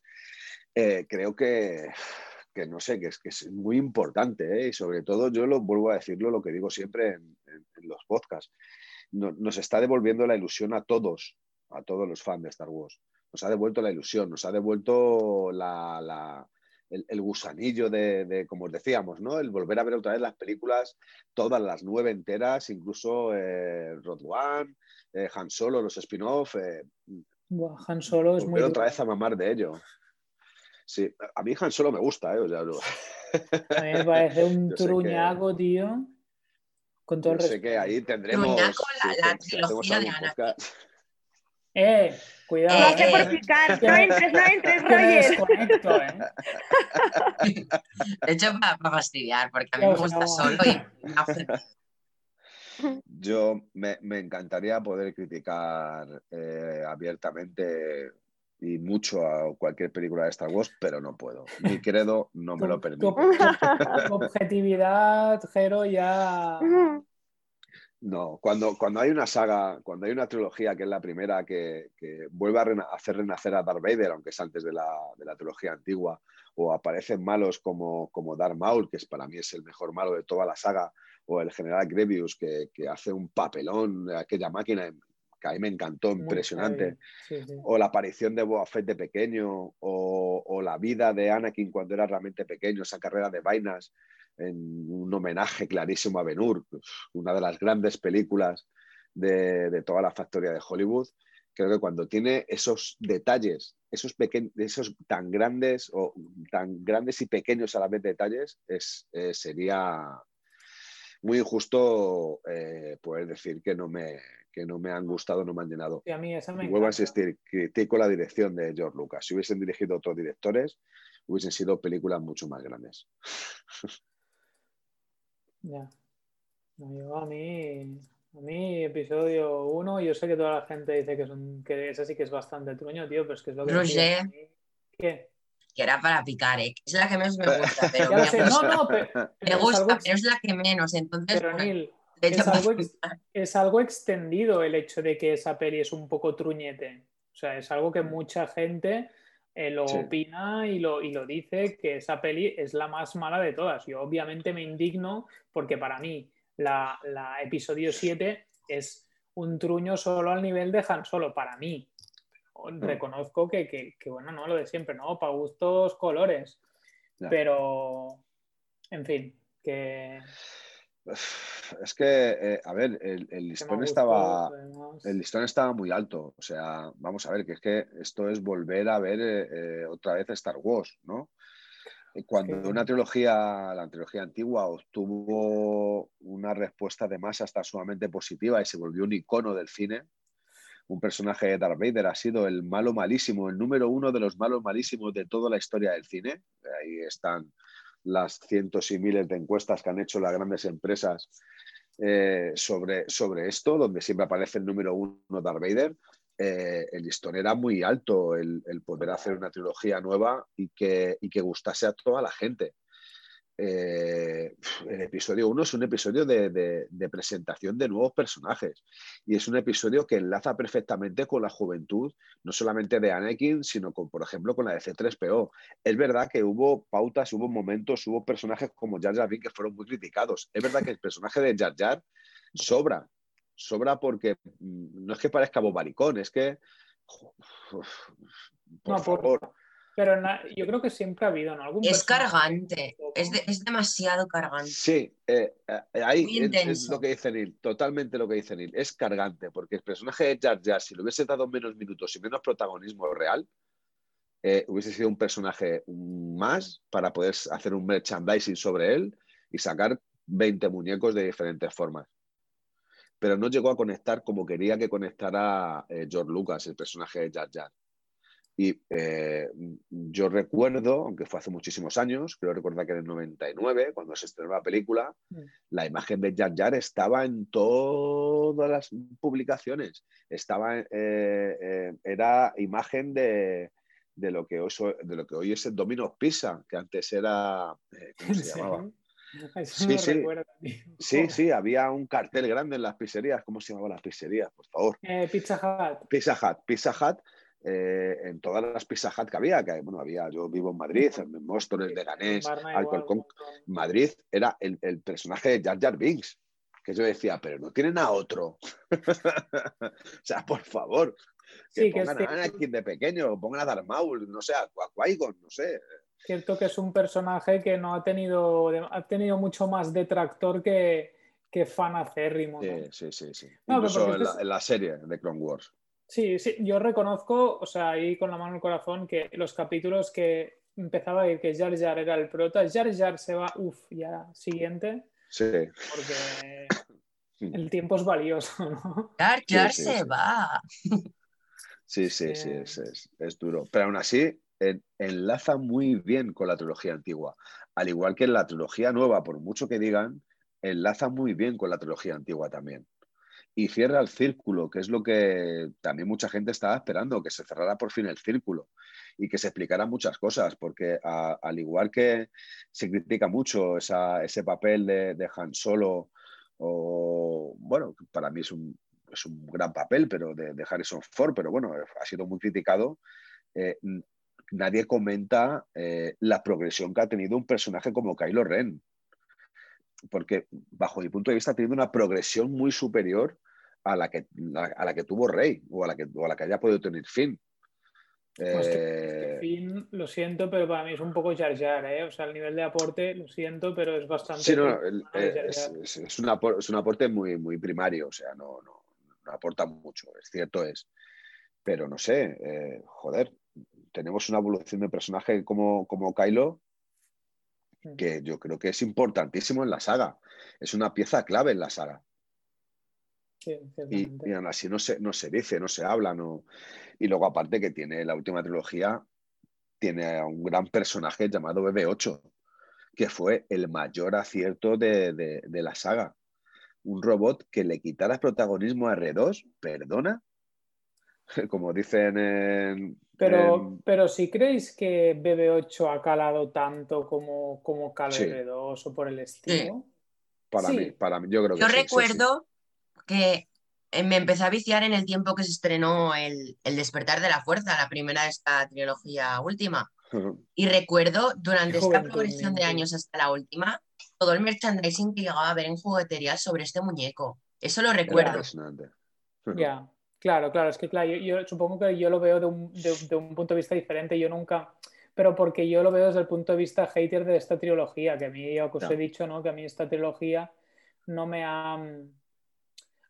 eh, creo que, que no sé, que es, que es muy importante, ¿eh? y sobre todo yo lo vuelvo a decirlo, lo que digo siempre en, los podcasts, No- nos está devolviendo la ilusión a todos, a todos los fans de Star Wars. Nos ha devuelto la ilusión, nos ha devuelto la- el, el gusanillo de, de, como os decíamos, ¿no? El volver a ver otra vez las películas, todas las nueve enteras, incluso eh, Rogue One, eh, Han Solo, los spin-off, eh, Buah, Han Solo es muy otra vez a mamar de ello. Sí, a mí Han Solo me gusta, ¿eh? O sea, no- A mí me parece un Yo sé que- truñaco, tío. Con todo yo el sé respeto. que ahí tendremos. Truñaco, la- si- la trilogía de podcast- Eh, cuidado. No sé Eh, por picar. No entres, no entres, Roger. eh. De hecho, para fastidiar, porque a mí me gusta no. solo y Yo me, me encantaría poder criticar eh, abiertamente y mucho a cualquier película de Star Wars, pero no puedo. Mi credo no me lo permite. tu- tu objetividad, Jero, ya. No, cuando, cuando hay una saga, cuando hay una trilogía que es la primera que, que vuelve a rena- hacer renacer a Darth Vader, aunque es antes de la, de la trilogía antigua, o aparecen malos como, como Darth Maul, que es, para mí es el mejor malo de toda la saga, o el general Grievous, que, que hace un papelón, aquella máquina que a mí me encantó, muy impresionante, heavy. Sí, sí. o la aparición de Boba Fett de pequeño, o, o la vida de Anakin cuando era realmente pequeño, esa carrera de vainas, en un homenaje clarísimo a Ben Hur, una de las grandes películas de, de toda la factoría de Hollywood. Creo que cuando tiene esos detalles, esos, peque- esos tan grandes o tan grandes y pequeños a la vez detalles, es, eh, sería muy injusto eh, poder decir que no, me, que no me han gustado, no me han llenado. Sí, a mí esa me Y vuelvo a insistir, critico la dirección de George Lucas. Si hubiesen dirigido otros directores, hubiesen sido películas mucho más grandes. Ya. No, yo a mí, a mí, episodio 1, yo sé que toda la gente dice que, son, que esa sí que es bastante truño, tío, pero es que es lo que Roger. ¿Qué? que era para picar, ¿eh? Es la que menos me gusta, pero me, sé, no, no, pero, me pero gusta, algo, pero es la que menos. Entonces, pero, bueno, Neil, de hecho, es algo ex- es algo extendido el hecho de que esa peli es un poco truñete. O sea, es algo que mucha gente eh, lo Sí. opina y lo, y lo dice, que esa peli es la más mala de todas. Yo obviamente me indigno porque para mí la, la episodio 7 es un truño solo al nivel de Han Solo, para mí. Reconozco que, que- que, bueno, no lo de siempre, ¿no? Para gustos, colores. Ya. Pero, en fin, que, Es que, eh, a ver, el, listón estaba, además. el listón estaba muy alto. O sea, vamos a ver, que es que esto es volver a ver eh, otra vez Star Wars, ¿no? Cuando una trilogía, la trilogía antigua, obtuvo una respuesta de masa hasta sumamente positiva y se volvió un icono del cine, un personaje de Darth Vader ha sido el malo malísimo, el número uno de los malos malísimos de toda la historia del cine. Ahí están las cientos y miles de encuestas que han hecho las grandes empresas eh, sobre, sobre esto, donde siempre aparece el número uno Darth Vader. Eh, el listón era muy alto el, poder hacer una trilogía nueva y que, y que gustase a toda la gente. Eh, el episodio 1 es un episodio de, presentación de nuevos personajes y es un episodio que enlaza perfectamente con la juventud, no solamente de Anakin, sino con, por ejemplo, con la de C3PO. Es verdad que hubo pautas, hubo momentos, hubo personajes como Jar Jar Binks que fueron muy criticados. Es verdad que el personaje de Jar Jar sobra, sobra porque mm, no es que parezca bobaricón, es que... Por favor. Pero yo creo que siempre ha habido, ¿no? ¿Algún es cargante, es, demasiado cargante. Sí, eh, eh, ahí es, lo que dice Neil, totalmente lo que dice Neil. Es cargante, porque el personaje de Jar Jar, si le hubiese dado menos minutos y menos protagonismo real, eh, hubiese sido un personaje más para poder hacer un merchandising sobre él y sacar 20 muñecos de diferentes formas. Pero no llegó a conectar como quería que conectara George Lucas, el personaje de Jar Jar. Y eh, yo recuerdo, aunque fue hace muchísimos años, creo recordar que en el 99, cuando se estrenó la película, mm. la imagen de Jar Jar estaba en todas las publicaciones. Estaba, eh, eh, era imagen de, lo que hoy, de lo que hoy es el Domino's Pizza, que antes era, ¿cómo se llamaba? sí, sí. sí, sí, había un cartel grande en las pizzerías. ¿Cómo se llamaban las pizzerías, por favor? Pizza Hut. Pizza Hut. Pizza Hut eh, en todas las Pizza Hut que había, que bueno, había, yo vivo en Madrid, en Móstoles, de Ganés, Alcorcón. Madrid era el, personaje de Jar Jar Binks, que yo decía, pero no tienen a otro. o sea, por favor, que pongan a Anakin de pequeño, pongan a Darth Maul, no sé, a qui no sé. Cierto que es un personaje que no ha tenido, ha tenido mucho más detractor que, que fan acérrimo. Sí, sí, sí. Incluso en la serie de Clone Wars. Sí, sí, yo reconozco, o sea, ahí con la mano en el corazón, que los capítulos que empezaba a ir que Jar Jar era el prota, Jar Jar se va, uff, ya, siguiente. Sí. Porque el tiempo es valioso, ¿no? Jar Jar se va. Sí, sí, sí, es, duro. Pero aún así, enlaza muy bien con la trilogía antigua. Al igual que en la trilogía nueva, por mucho que digan, enlaza muy bien con la trilogía antigua también y cierra el círculo, que es lo que también mucha gente estaba esperando, que se cerrara por fin el círculo y que se explicaran muchas cosas, porque al igual que se critica mucho ese papel de, Han Solo, o bueno, para mí es un, es un gran papel, pero de, Harrison Ford, pero bueno, ha sido muy criticado. Eh, nadie comenta eh, la progresión que ha tenido un personaje como Kylo Ren porque bajo mi punto de vista ha tenido una progresión muy superior a la que, a la que tuvo Rey o a la que, a la que haya podido tener Finn. Pues eh, Finn, lo siento, pero para mí es un poco Jar Jar, ¿eh? O sea, el nivel de aporte, lo siento, pero es bastante... Sí, no, es, un aporte, muy, muy primario, o sea, no, no, aporta mucho, es cierto es. Pero no sé, eh, joder, tenemos una evolución de personaje como, como Kylo que yo creo que es importantísimo en la saga. Es una pieza clave en la saga. Y, y, aún así no se, no se dice, no se habla. No... Y luego, aparte, que tiene la última trilogía, tiene a un gran personaje llamado BB-8, que fue el mayor acierto de, la saga. Un robot que le quitara protagonismo a R2, perdona, como dicen en, pero, pero si creéis que BB8 ha calado tanto como, como caló 2 o por el estilo. Para, mí, para mí, yo creo que Yo recuerdo que eh, me empecé a viciar en el tiempo que se estrenó el, Despertar de la Fuerza, la primera de esta trilogía última. Y recuerdo durante esta progresión de años hasta la última, todo el merchandising que llegaba a ver en jugueterías sobre este muñeco. Eso lo recuerdo. Ya. Claro, claro, es que claro, yo, supongo que yo lo veo de un, de, un, punto de vista diferente. Yo nunca, pero porque yo lo veo desde el punto de vista hater de esta trilogía, que a mí, ya os he dicho, ¿no? Que a mí esta trilogía no me ha.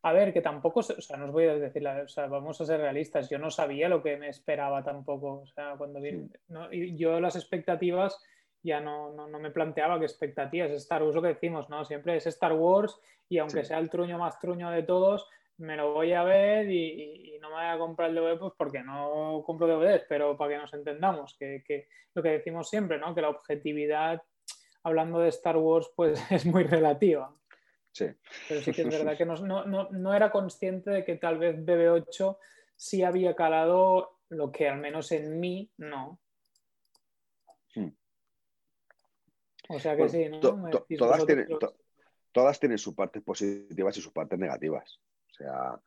A ver, que tampoco, o sea, no os voy a decir, o sea, vamos a ser realistas, yo no sabía lo que me esperaba tampoco, o sea, cuando vi, ¿no? yo las expectativas ya no, no, me planteaba qué expectativas, es Star Wars lo que decimos, ¿no? Siempre es Star Wars y aunque sea el truño más truño de todos, me lo voy a ver y, no me voy a comprar el DVD pues porque no compro DVDs, pero para que nos entendamos, que, lo que decimos siempre, ¿no? Que la objetividad, hablando de Star Wars, pues es muy relativa. Sí. Pero sí que es verdad que no, era consciente de que tal vez BB8 sí había calado lo que al menos en mí no. Hmm. O sea que sí, ¿no? todas, tienen, todas tienen sus partes positivas y sus partes negativas. O sea,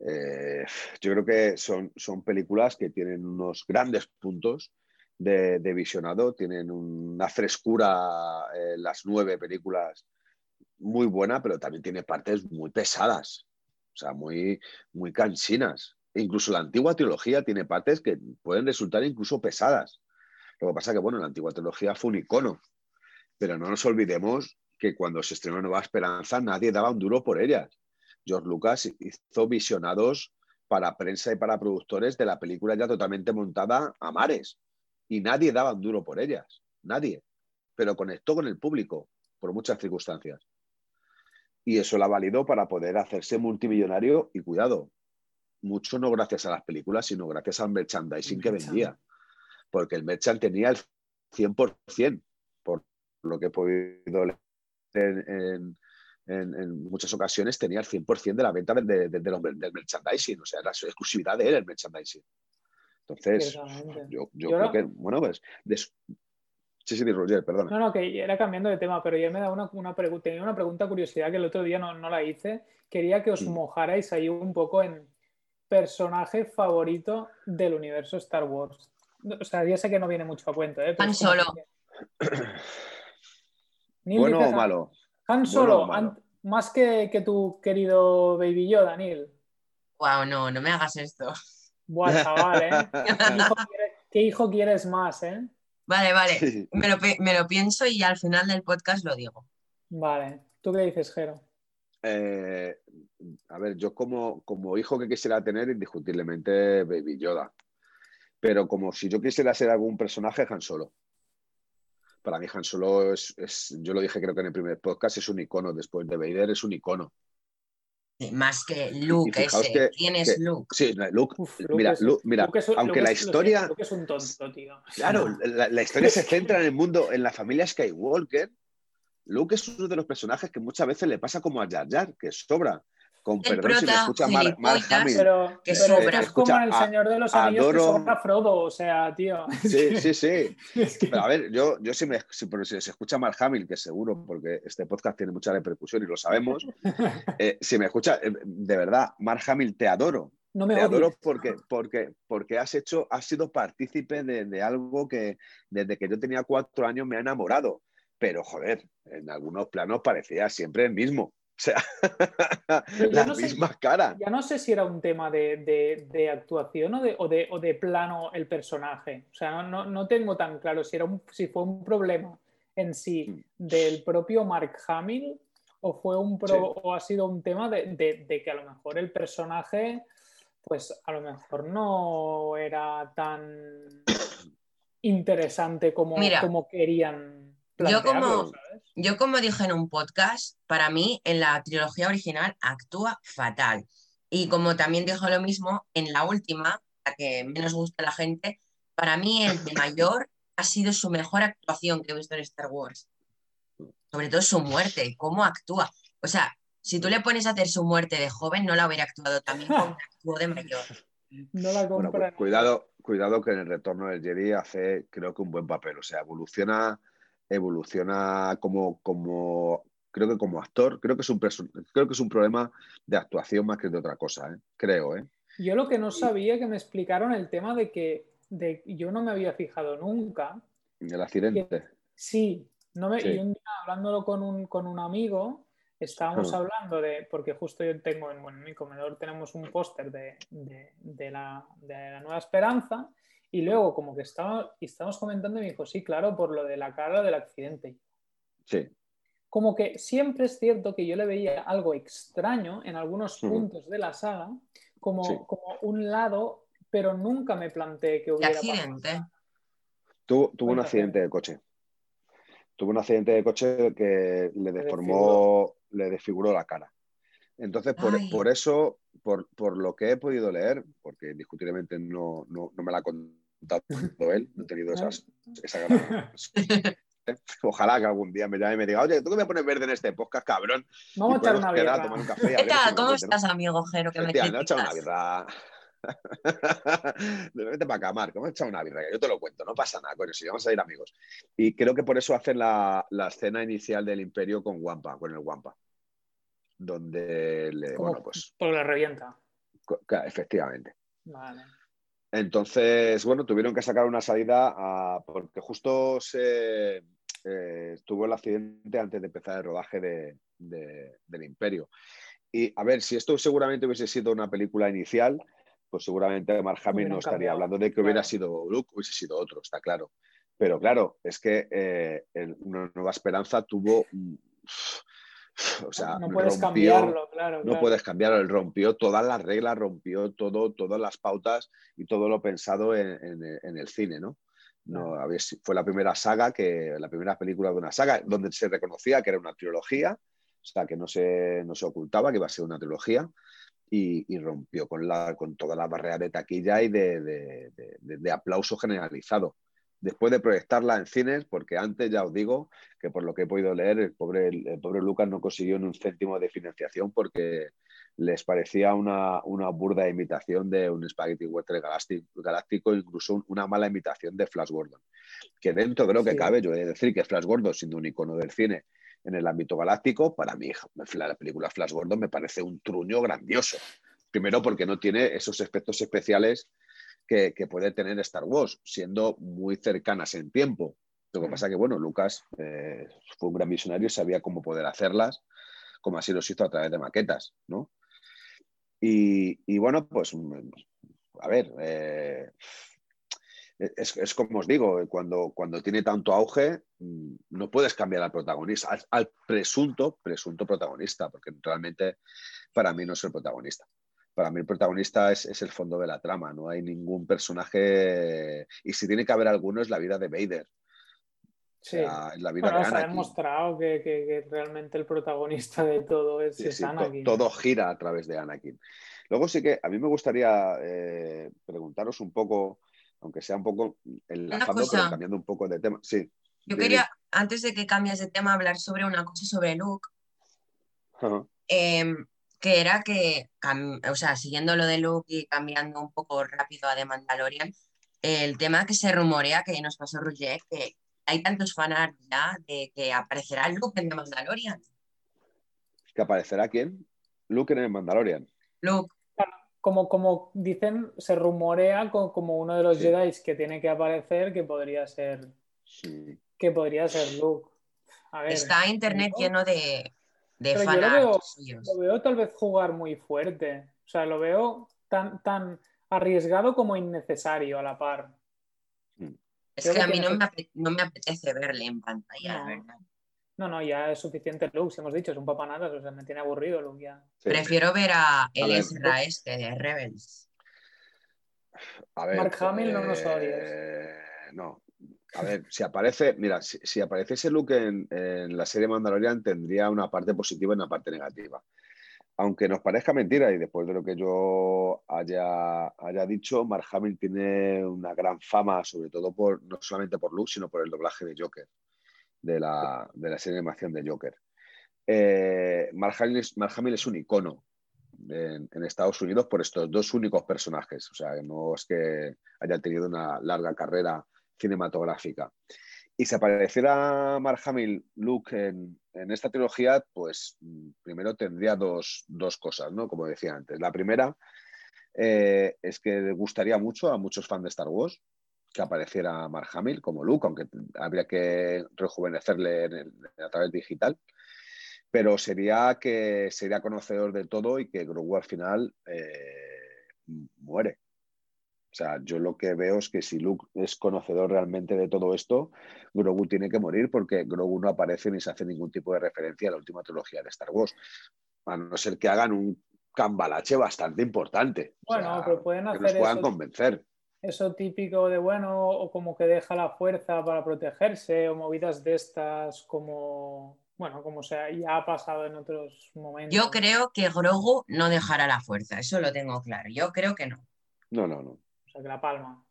eh, yo creo que son, son películas que tienen unos grandes puntos de, visionado, tienen una frescura en las nueve películas muy buena, pero también tiene partes muy pesadas, o sea, muy, muy cansinas. E incluso la antigua trilogía tiene partes que pueden resultar incluso pesadas. Lo que pasa es que, bueno, la antigua trilogía fue un icono, pero no nos olvidemos que cuando se estrenó Nueva Esperanza nadie daba un duro por ellas. George Lucas hizo visionados para prensa y para productores de la película ya totalmente montada a mares y nadie daba un duro por ellas, nadie, pero conectó con el público por muchas circunstancias. Y eso la validó para poder hacerse multimillonario y cuidado, mucho no gracias a las películas, sino gracias al merchandising que vendía, porque el merchand tenía el 100%, por lo que he podido leer en, en, muchas ocasiones tenía el 100% de la venta del merchandising, o sea, era su exclusividad de él el merchandising. Entonces, yo, creo que, bueno, pues... Sí, sí, Roger, perdona. No, no, que era cambiando de tema, pero yo me da una, una pregunta, tenía una pregunta curiosidad que el otro día no, no la hice. Quería que os mm. mojarais ahí un poco en personaje favorito del universo Star Wars. O sea, ya sé que no viene mucho a cuento, ¿eh? Han Solo. ¿Bueno o malo? Han Solo, más que, que, tu querido Baby Yoda, Daniel. Wow, no, no me hagas esto. Buah, chaval, ¿eh? ¿Qué hijo, quieres, más, eh? Vale, vale. Me lo, pienso y al final del podcast lo digo. Vale. ¿Tú qué dices, Jero? Eh, a ver, yo como, como hijo que quisiera tener, indiscutiblemente Baby Yoda. Pero como si yo quisiera ser algún personaje, Han Solo para mí Han Solo es, yo lo dije creo que en el primer podcast, es un icono, después de Vader es un icono. Más que Luke, ese. ¿Quién es Luke? Sí, Luke. mira, mira aunque la historia. Luke es un tonto, tío. Claro, la, historia se centra en el mundo, en la familia Skywalker. Luke es uno de los personajes que muchas veces le pasa como a Jar Jar, que sobra con perdón si me escucha Mark, Hamill. Pero, que es como el Señor de los Anillos que sobra Frodo, o sea, tío. Sí, sí, sí. Pero a ver, yo, yo sí me, si, si se escucha Mark Hamill, que seguro, porque este podcast tiene mucha repercusión y lo sabemos, eh, si me escucha, eh, de verdad, Mark Hamill, te adoro. No me te adoro porque, porque, porque has hecho, has sido partícipe de, de algo que desde que yo tenía cuatro años me ha enamorado. Pero, joder, en algunos planos parecía siempre el mismo. O sea, las mismas caras. Ya no sé si era un tema de, actuación o de, o, de, plano el personaje. O sea, no, tengo tan claro si, era si fue un problema en sí mm. del propio Mark Hamill o, fue un o ha sido un tema de, que a lo mejor el personaje, pues a lo mejor no era tan interesante como, como querían yo como, yo como dije en un podcast, para mí en la trilogía original actúa fatal. Y como también dijo lo mismo, en la última, la que menos gusta a la gente, para mí el de mayor ha sido su mejor actuación que he visto en Star Wars. Sobre todo su muerte, cómo actúa. O sea, si tú le pones a hacer su muerte de joven, no la hubiera actuado también como actuó de mayor. No la bueno, pues cuidado, cuidado que en el retorno del Jedi hace, creo que un buen papel. O sea, evoluciona evoluciona como, como creo que como actor, creo que es un creo que es un problema de actuación más que de otra cosa, ¿eh? creo, ¿eh? Yo lo que no sabía que me explicaron el tema de que de, yo no me había fijado nunca. ¿El accidente? sí, no me, y un día hablándolo con un, con un amigo, estábamos ah. hablando de, porque justo yo tengo en, mi comedor tenemos un póster de, de, la, de la Nueva Esperanza y luego, como que estaba, y estábamos comentando, y me dijo, sí, claro, por lo de la cara del accidente. Sí. Como que siempre es cierto que yo le veía algo extraño en algunos puntos de la saga, como, como un lado, pero nunca me planteé que hubiera. accidente? Tuvo, tuvo un accidente de coche. Tuvo un accidente de coche que le deformó, le desfiguró la cara. Entonces, por, por eso, por, por lo que he podido leer, porque indiscutiblemente no, no, no me la ha contado él, no he tenido esas, esa. Ojalá que algún día me llame y me diga, oye, ¿tú qué me pones verde en este podcast, cabrón? Vamos a echar una birra. tomar un café y a ¿Qué ver si tal? me ¿Cómo estás, amigo Jero? Que me Hostia, no he echado una birra. Vete para acá, Marco, hemos echado una birra, que yo te lo cuento, no pasa nada, coño, si vamos a ir amigos. Y creo que por eso hacen la, la escena inicial del Imperio con Wampa, con el Wampa. Donde le, bueno, pues, Porque le revienta. efectivamente. Vale. Entonces, bueno, tuvieron que sacar una salida a- porque justo se eh, tuvo el accidente antes de empezar el rodaje de- de- del Imperio. Y a ver, si esto seguramente hubiese sido una película inicial, pues seguramente Mark Hamill no estaría cambiado, hablando de que hubiera claro. sido Luke, hubiese sido otro, está claro. Pero claro, es que eh, el- Una Nueva Esperanza tuvo. O sea, no puedes rompió- cambiarlo, claro. no claro. puedes cambiarlo, él rompió todas las reglas, rompió todo, todas las pautas y todo lo pensado en, en- en el cine, ¿no? No, a ver, fue la primera saga, que, la primera película de una saga, donde se reconocía que era una trilogía, o sea, que no se, no se ocultaba que iba a ser una trilogía, y, y rompió con, la, con toda la barrera de taquilla y de, de- de- de- de aplauso generalizado. Después de proyectarla en cines, porque antes ya os digo que por lo que he podido leer, el pobre, el pobre Lucas no consiguió ni un céntimo de financiación porque les parecía una, una burda imitación de un Spaghetti Western galáctico, incluso una mala imitación de Flash Gordon. Que dentro de lo que Sí. cabe, yo he de decir que Flash Gordon, siendo un icono del cine en el ámbito galáctico, para mí la película Flash Gordon me parece un truño grandioso. Primero porque no tiene esos efectos especiales que, que puede tener Star Wars, siendo muy cercanas en tiempo. Lo que pasa que, bueno, Lucas eh, fue un gran visionario y sabía cómo poder hacerlas, como así los hizo a través de maquetas, ¿no? Y, y bueno, pues, mm, a ver, eh, es, es como os digo, cuando, cuando tiene tanto auge, mm, no puedes cambiar al protagonista, al, al presunto, presunto protagonista, porque realmente para mí no es el protagonista. Para mí el protagonista es, es el fondo de la trama, no hay ningún personaje, y si tiene que haber alguno es la vida de Vader. Sí. O sea, es la vida Bueno, de se ha Anakin. demostrado que, que- que realmente el protagonista de todo es, Sí, es sí, to- Anakin. todo gira a través de Anakin. Luego sí que a mí me gustaría eh, preguntaros un poco, aunque sea un poco enlazando, pero cambiando un poco de tema. Sí. Yo Dime. quería, antes de que cambies de tema, hablar sobre una cosa sobre Luke, Ajá. em, que era que, o sea, siguiendo lo de Luke y cambiando un poco rápido a The Mandalorian, el tema que se rumorea, que nos pasó Roger, que hay tantos fanarts ya de que aparecerá Luke en The Mandalorian. ¿Que aparecerá quién? Luke en el Mandalorian. Luke, Como, como dicen, se rumorea co- como uno de los Sí. Jedi que tiene que aparecer, que podría ser, Sí. que podría ser Luke. A ver, está internet lleno de, de Pero yo lo veo-. Lo veo tal vez jugar muy fuerte. O sea, lo veo tan, tan arriesgado como innecesario a la par. Es creo que que a mí no que- me, no me apetece verle en pantalla, No. la verdad. No, no, ya es suficiente Luke, si hemos dicho, es un papanatas, o sea, me tiene aburrido Luke ya. Sí. Prefiero ver a el. Ezra este de Rebels. A ver, Mark Hamill no nos eh, odies. No. A ver, si aparece, mira, si, si apareciese Luke en, la serie Mandalorian tendría una parte positiva y una parte negativa. Aunque nos parezca mentira, y después de lo que yo haya, haya dicho, Mark Hamill tiene una gran fama, sobre todo por, no solamente por Luke, sino por el doblaje de Joker, de la, de la serie de animación de Joker. Eh, Mark Hamill es un icono en, en Estados Unidos por estos dos únicos personajes. O sea, no es que haya tenido una larga carrera cinematográfica. Y si apareciera Mark Hamill, Luke, en, esta trilogía, pues mm, primero tendría dos, dos cosas, ¿no? Como decía antes. La primera eh, es que gustaría mucho a muchos fans de Star Wars que apareciera Mark Hamill como Luke, aunque habría que rejuvenecerle en el- a través digital pero sería que sería conocedor de todo y que Grogu al final eh, muere. O sea, yo lo que veo es que si Luke es conocedor realmente de todo esto, Grogu tiene que morir porque Grogu no aparece ni se hace ningún tipo de referencia a la última trilogía de Star Wars. A no ser que hagan un cambalache bastante importante. O Bueno, sea, pero pueden que nos hacer puedan eso. convencer. Eso típico de, bueno, o como que deja la fuerza para protegerse, o movidas de estas como, bueno, como sea, ya ha pasado en otros momentos. Yo creo que Grogu no dejará la fuerza, eso lo tengo claro. Yo creo que no. No, no, no. Sea, que la palma.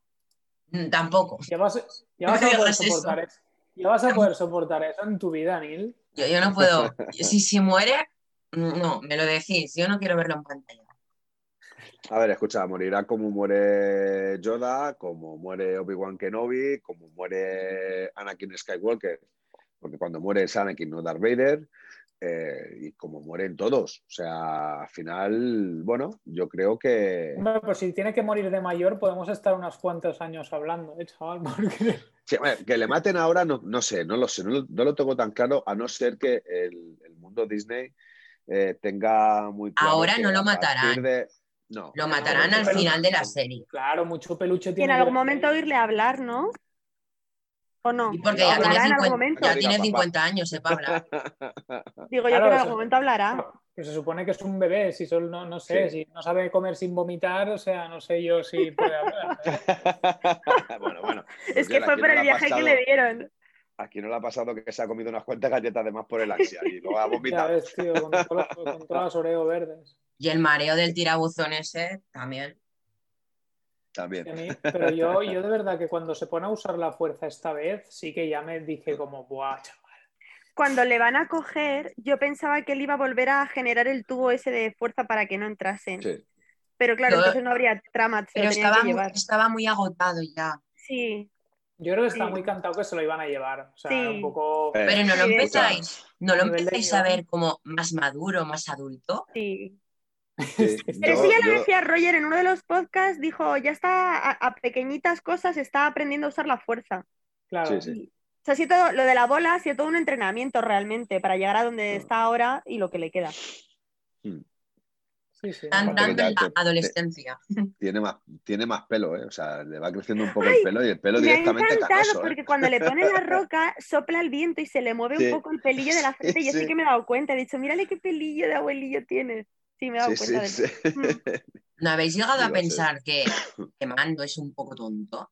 Mm, Tampoco. Ya vas, ya vas No a poder eso. soportar eso. Ya vas a poder soportar eso en tu vida, Neil. Yo, yo no puedo. Si, si muere, mm, no, me lo decís. Yo no quiero verlo en pantalla. A ver, escucha, morirá como muere Yoda, como muere Obi-Wan Kenobi, como muere Anakin Skywalker, porque cuando muere es Anakin, no Darth Vader, eh, y como mueren todos. O sea, al final, bueno, yo creo que... Hombre, pues si tiene que morir de mayor, podemos estar unos cuantos años hablando, ¿eh, chaval? Porque... Sí, bueno, que le maten ahora, no, no sé, no lo sé, no, lo- no lo tengo tan claro, a no ser que el, el mundo Disney eh, tenga muy claro Ahora que no lo matarán. de- No, Lo matarán al final de la serie. Claro, mucho peluche Y en tiene. algún momento oírle hablar, ¿no? ¿O no? Y porque ya Hablará tiene, en algún 50, momento. ya tiene papá. 50 años, sepa hablar. Digo yo Claro, que en eso- algún momento hablará. Que se supone que es un bebé, si solo no, no sé, Sí. si no sabe comer sin vomitar, o sea, no sé yo si puede hablar. bueno, bueno. Es que fue por el viaje que le dieron. Aquí no le ha pasado que se ha comido unas cuantas galletas de más por el ansia y luego ha vomitado. ves, tío, con, todos con todas las Oreo verdes. Y el mareo del tirabuzón ese también. También. Mí- pero yo, yo de verdad que cuando se pone a usar la fuerza esta vez, sí que ya me dije como, buah, chaval. Cuando le van a coger, yo pensaba que él iba a volver a generar el tubo ese de fuerza para que no entrasen. Sí. Pero claro, entonces no habría trama, se Pero estaba que muy, llevar. estaba muy agotado ya. Sí, Yo creo que está Sí. muy cantado que se lo iban a llevar. O sea, Sí. un poco. Eh, Pero no lo empezáis, no lo empezáis a ver como más maduro, más adulto. sí. sí, Pero yo- eso ya lo yo- decía Roger en uno de los podcasts, dijo, ya está a, a pequeñitas cosas, está aprendiendo a usar la fuerza. Claro. Sí, sí. O sea, ha sido todo, lo de la bola ha sido todo un entrenamiento realmente para llegar a donde Mm. está ahora y lo que le queda. Sí, sí. Dando en la te- adolescencia. tiene más, tiene más pelo, ¿eh? O sea, le va creciendo un poco Ay, el pelo y el pelo Me ha directamente encantado canoso, ¿eh? porque cuando le ponen la roca sopla el viento y se le mueve Sí. un poco el pelillo de la frente y yo sí Sí. que me he dado cuenta. He dicho, mírale qué pelillo de abuelillo tiene. Sí, me he dado Sí, cuenta sí, de sí. Mm. ¿No habéis llegado a pensar que, que Mando es un poco tonto?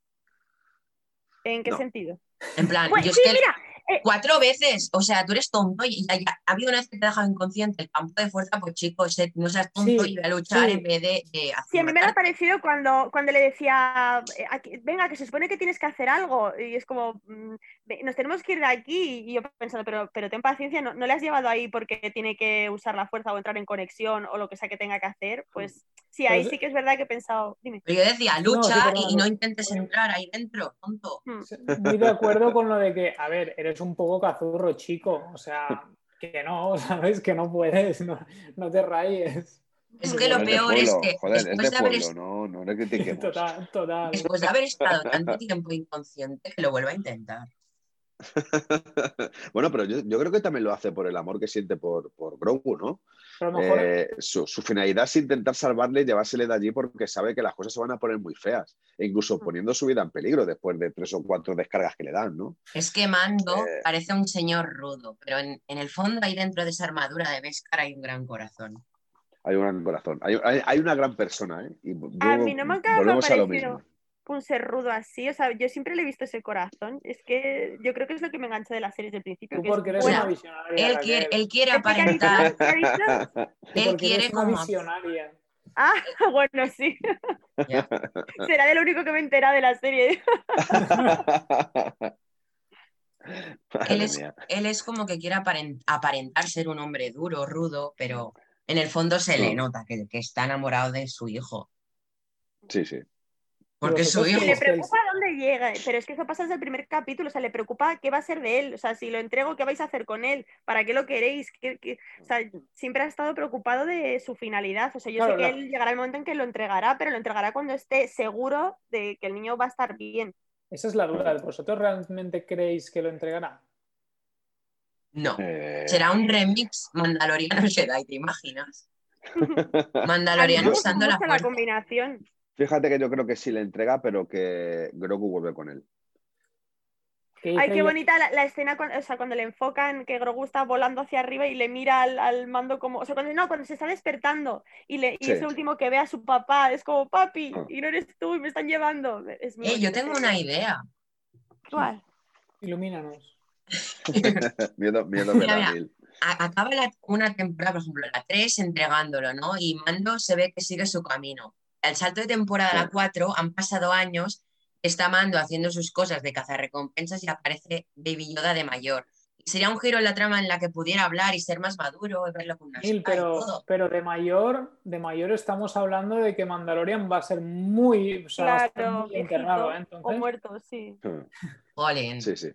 ¿En qué No. sentido? En plan, Pues yo es sí, que mira, cuatro veces, o sea, tú eres tonto y ya, ya- ha habido una vez que te ha dejado inconsciente el campo de fuerza, pues chicos, no seas tonto Sí, y a luchar sí. en vez de, de Sí, a mí me ha parecido cuando, cuando le decía, eh, venga, que se supone que tienes que hacer algo. Y es como, mm, nos tenemos que ir de aquí. Y yo pensando, pero, pero ten paciencia, no, no le has llevado ahí porque tiene que usar la fuerza o entrar en conexión o lo que sea que tenga que hacer. Pues sí, ahí Pues- sí que es verdad que he pensado, dime. Pero yo decía, lucha y, y no intentes entrar ahí dentro, tonto. Mm. Muy de acuerdo con lo de que, a ver, eres un poco cazurro, chico. O sea, que no, ¿sabes? Que no puedes, no, no te rayes. Es que lo peor es pueblo, que Joder, es después de de haber pueblo, no, no le critiquemos. Total, total. Después de haber estado tanto tiempo inconsciente, que lo vuelva a intentar. bueno, pero yo, yo creo que también lo hace por el amor que siente por, por Grogu, ¿no? Pero a lo mejor Eh, su, su finalidad es intentar salvarle y llevársele de allí porque sabe que las cosas se van a poner muy feas, e incluso poniendo su vida en peligro después de tres o cuatro descargas que le dan, ¿no? Es que Mando Eh. parece un señor rudo, pero en, en el fondo ahí dentro de esa armadura de Beskar hay un gran corazón. Hay un gran corazón, hay, hay- hay una gran persona, ¿eh? Y A mí no me acaba volvemos a lo parecido mismo. Un ser rudo así. O sea, yo siempre le he visto ese corazón. Es que yo creo que es lo que me engancha de las series del principio. tú que es porque eres una visionaria. Él quiere, él quiere aparentar, él quiere como... visionaria. Ah, bueno, sí. Será de lo único que me entera de la serie. Él es, él es como que quiere aparent- aparentar ser un hombre duro, rudo, pero en el fondo se le No. nota que, que está enamorado de su hijo. Sí, sí. Porque su hijo... Le Es el- preocupa dónde llega, pero es que eso pasa desde el primer capítulo, o sea, le preocupa qué va a ser de él, o sea, si lo entrego, ¿qué vais a hacer con él? ¿Para qué lo queréis? ¿Qué- qué? O sea, siempre ha estado preocupado de su finalidad, o sea, yo Claro, sé que la- él llegará el momento en que lo entregará, pero lo entregará cuando esté seguro de que el niño va a estar bien. Esa es la duda. ¿Vosotros realmente creéis que lo entregará? No, Eh, será un remix mandaloriano Jedi, ¿te imaginas? Mandaloriano usando la la fuerza. combinación. Fíjate que yo creo que sí le entrega, pero que Grogu vuelve con él. ¿Qué Ay, qué bonita la, la escena, cuando, o sea, cuando le enfocan que Grogu está volando hacia arriba y le mira al, al mando como, o sea, cuando, no, cuando se está despertando y, le, y Sí. es el último que ve a su papá, es como, papi, Ah. y no eres tú, y me están llevando. Es Eh, yo tengo una idea. ¿Cuál? Ilumínanos. miedo, miedo Acaba la- una temporada, por ejemplo, la 3, entregándolo, ¿no? Y Mando se ve que sigue su camino. Al salto de temporada a la Sí. 4 han pasado años, está Mando haciendo sus cosas de cazarrecompensas y aparece Baby Yoda de mayor. Y sería un giro en la trama en la que pudiera hablar y ser más maduro, y verlo con una y pero, todo. pero de mayor, de mayor estamos hablando de que Mandalorian va a ser muy, o sea, va a estar Claro, muy enterrado, ¿eh? o muerto, sí. Jolín. Sí, sí.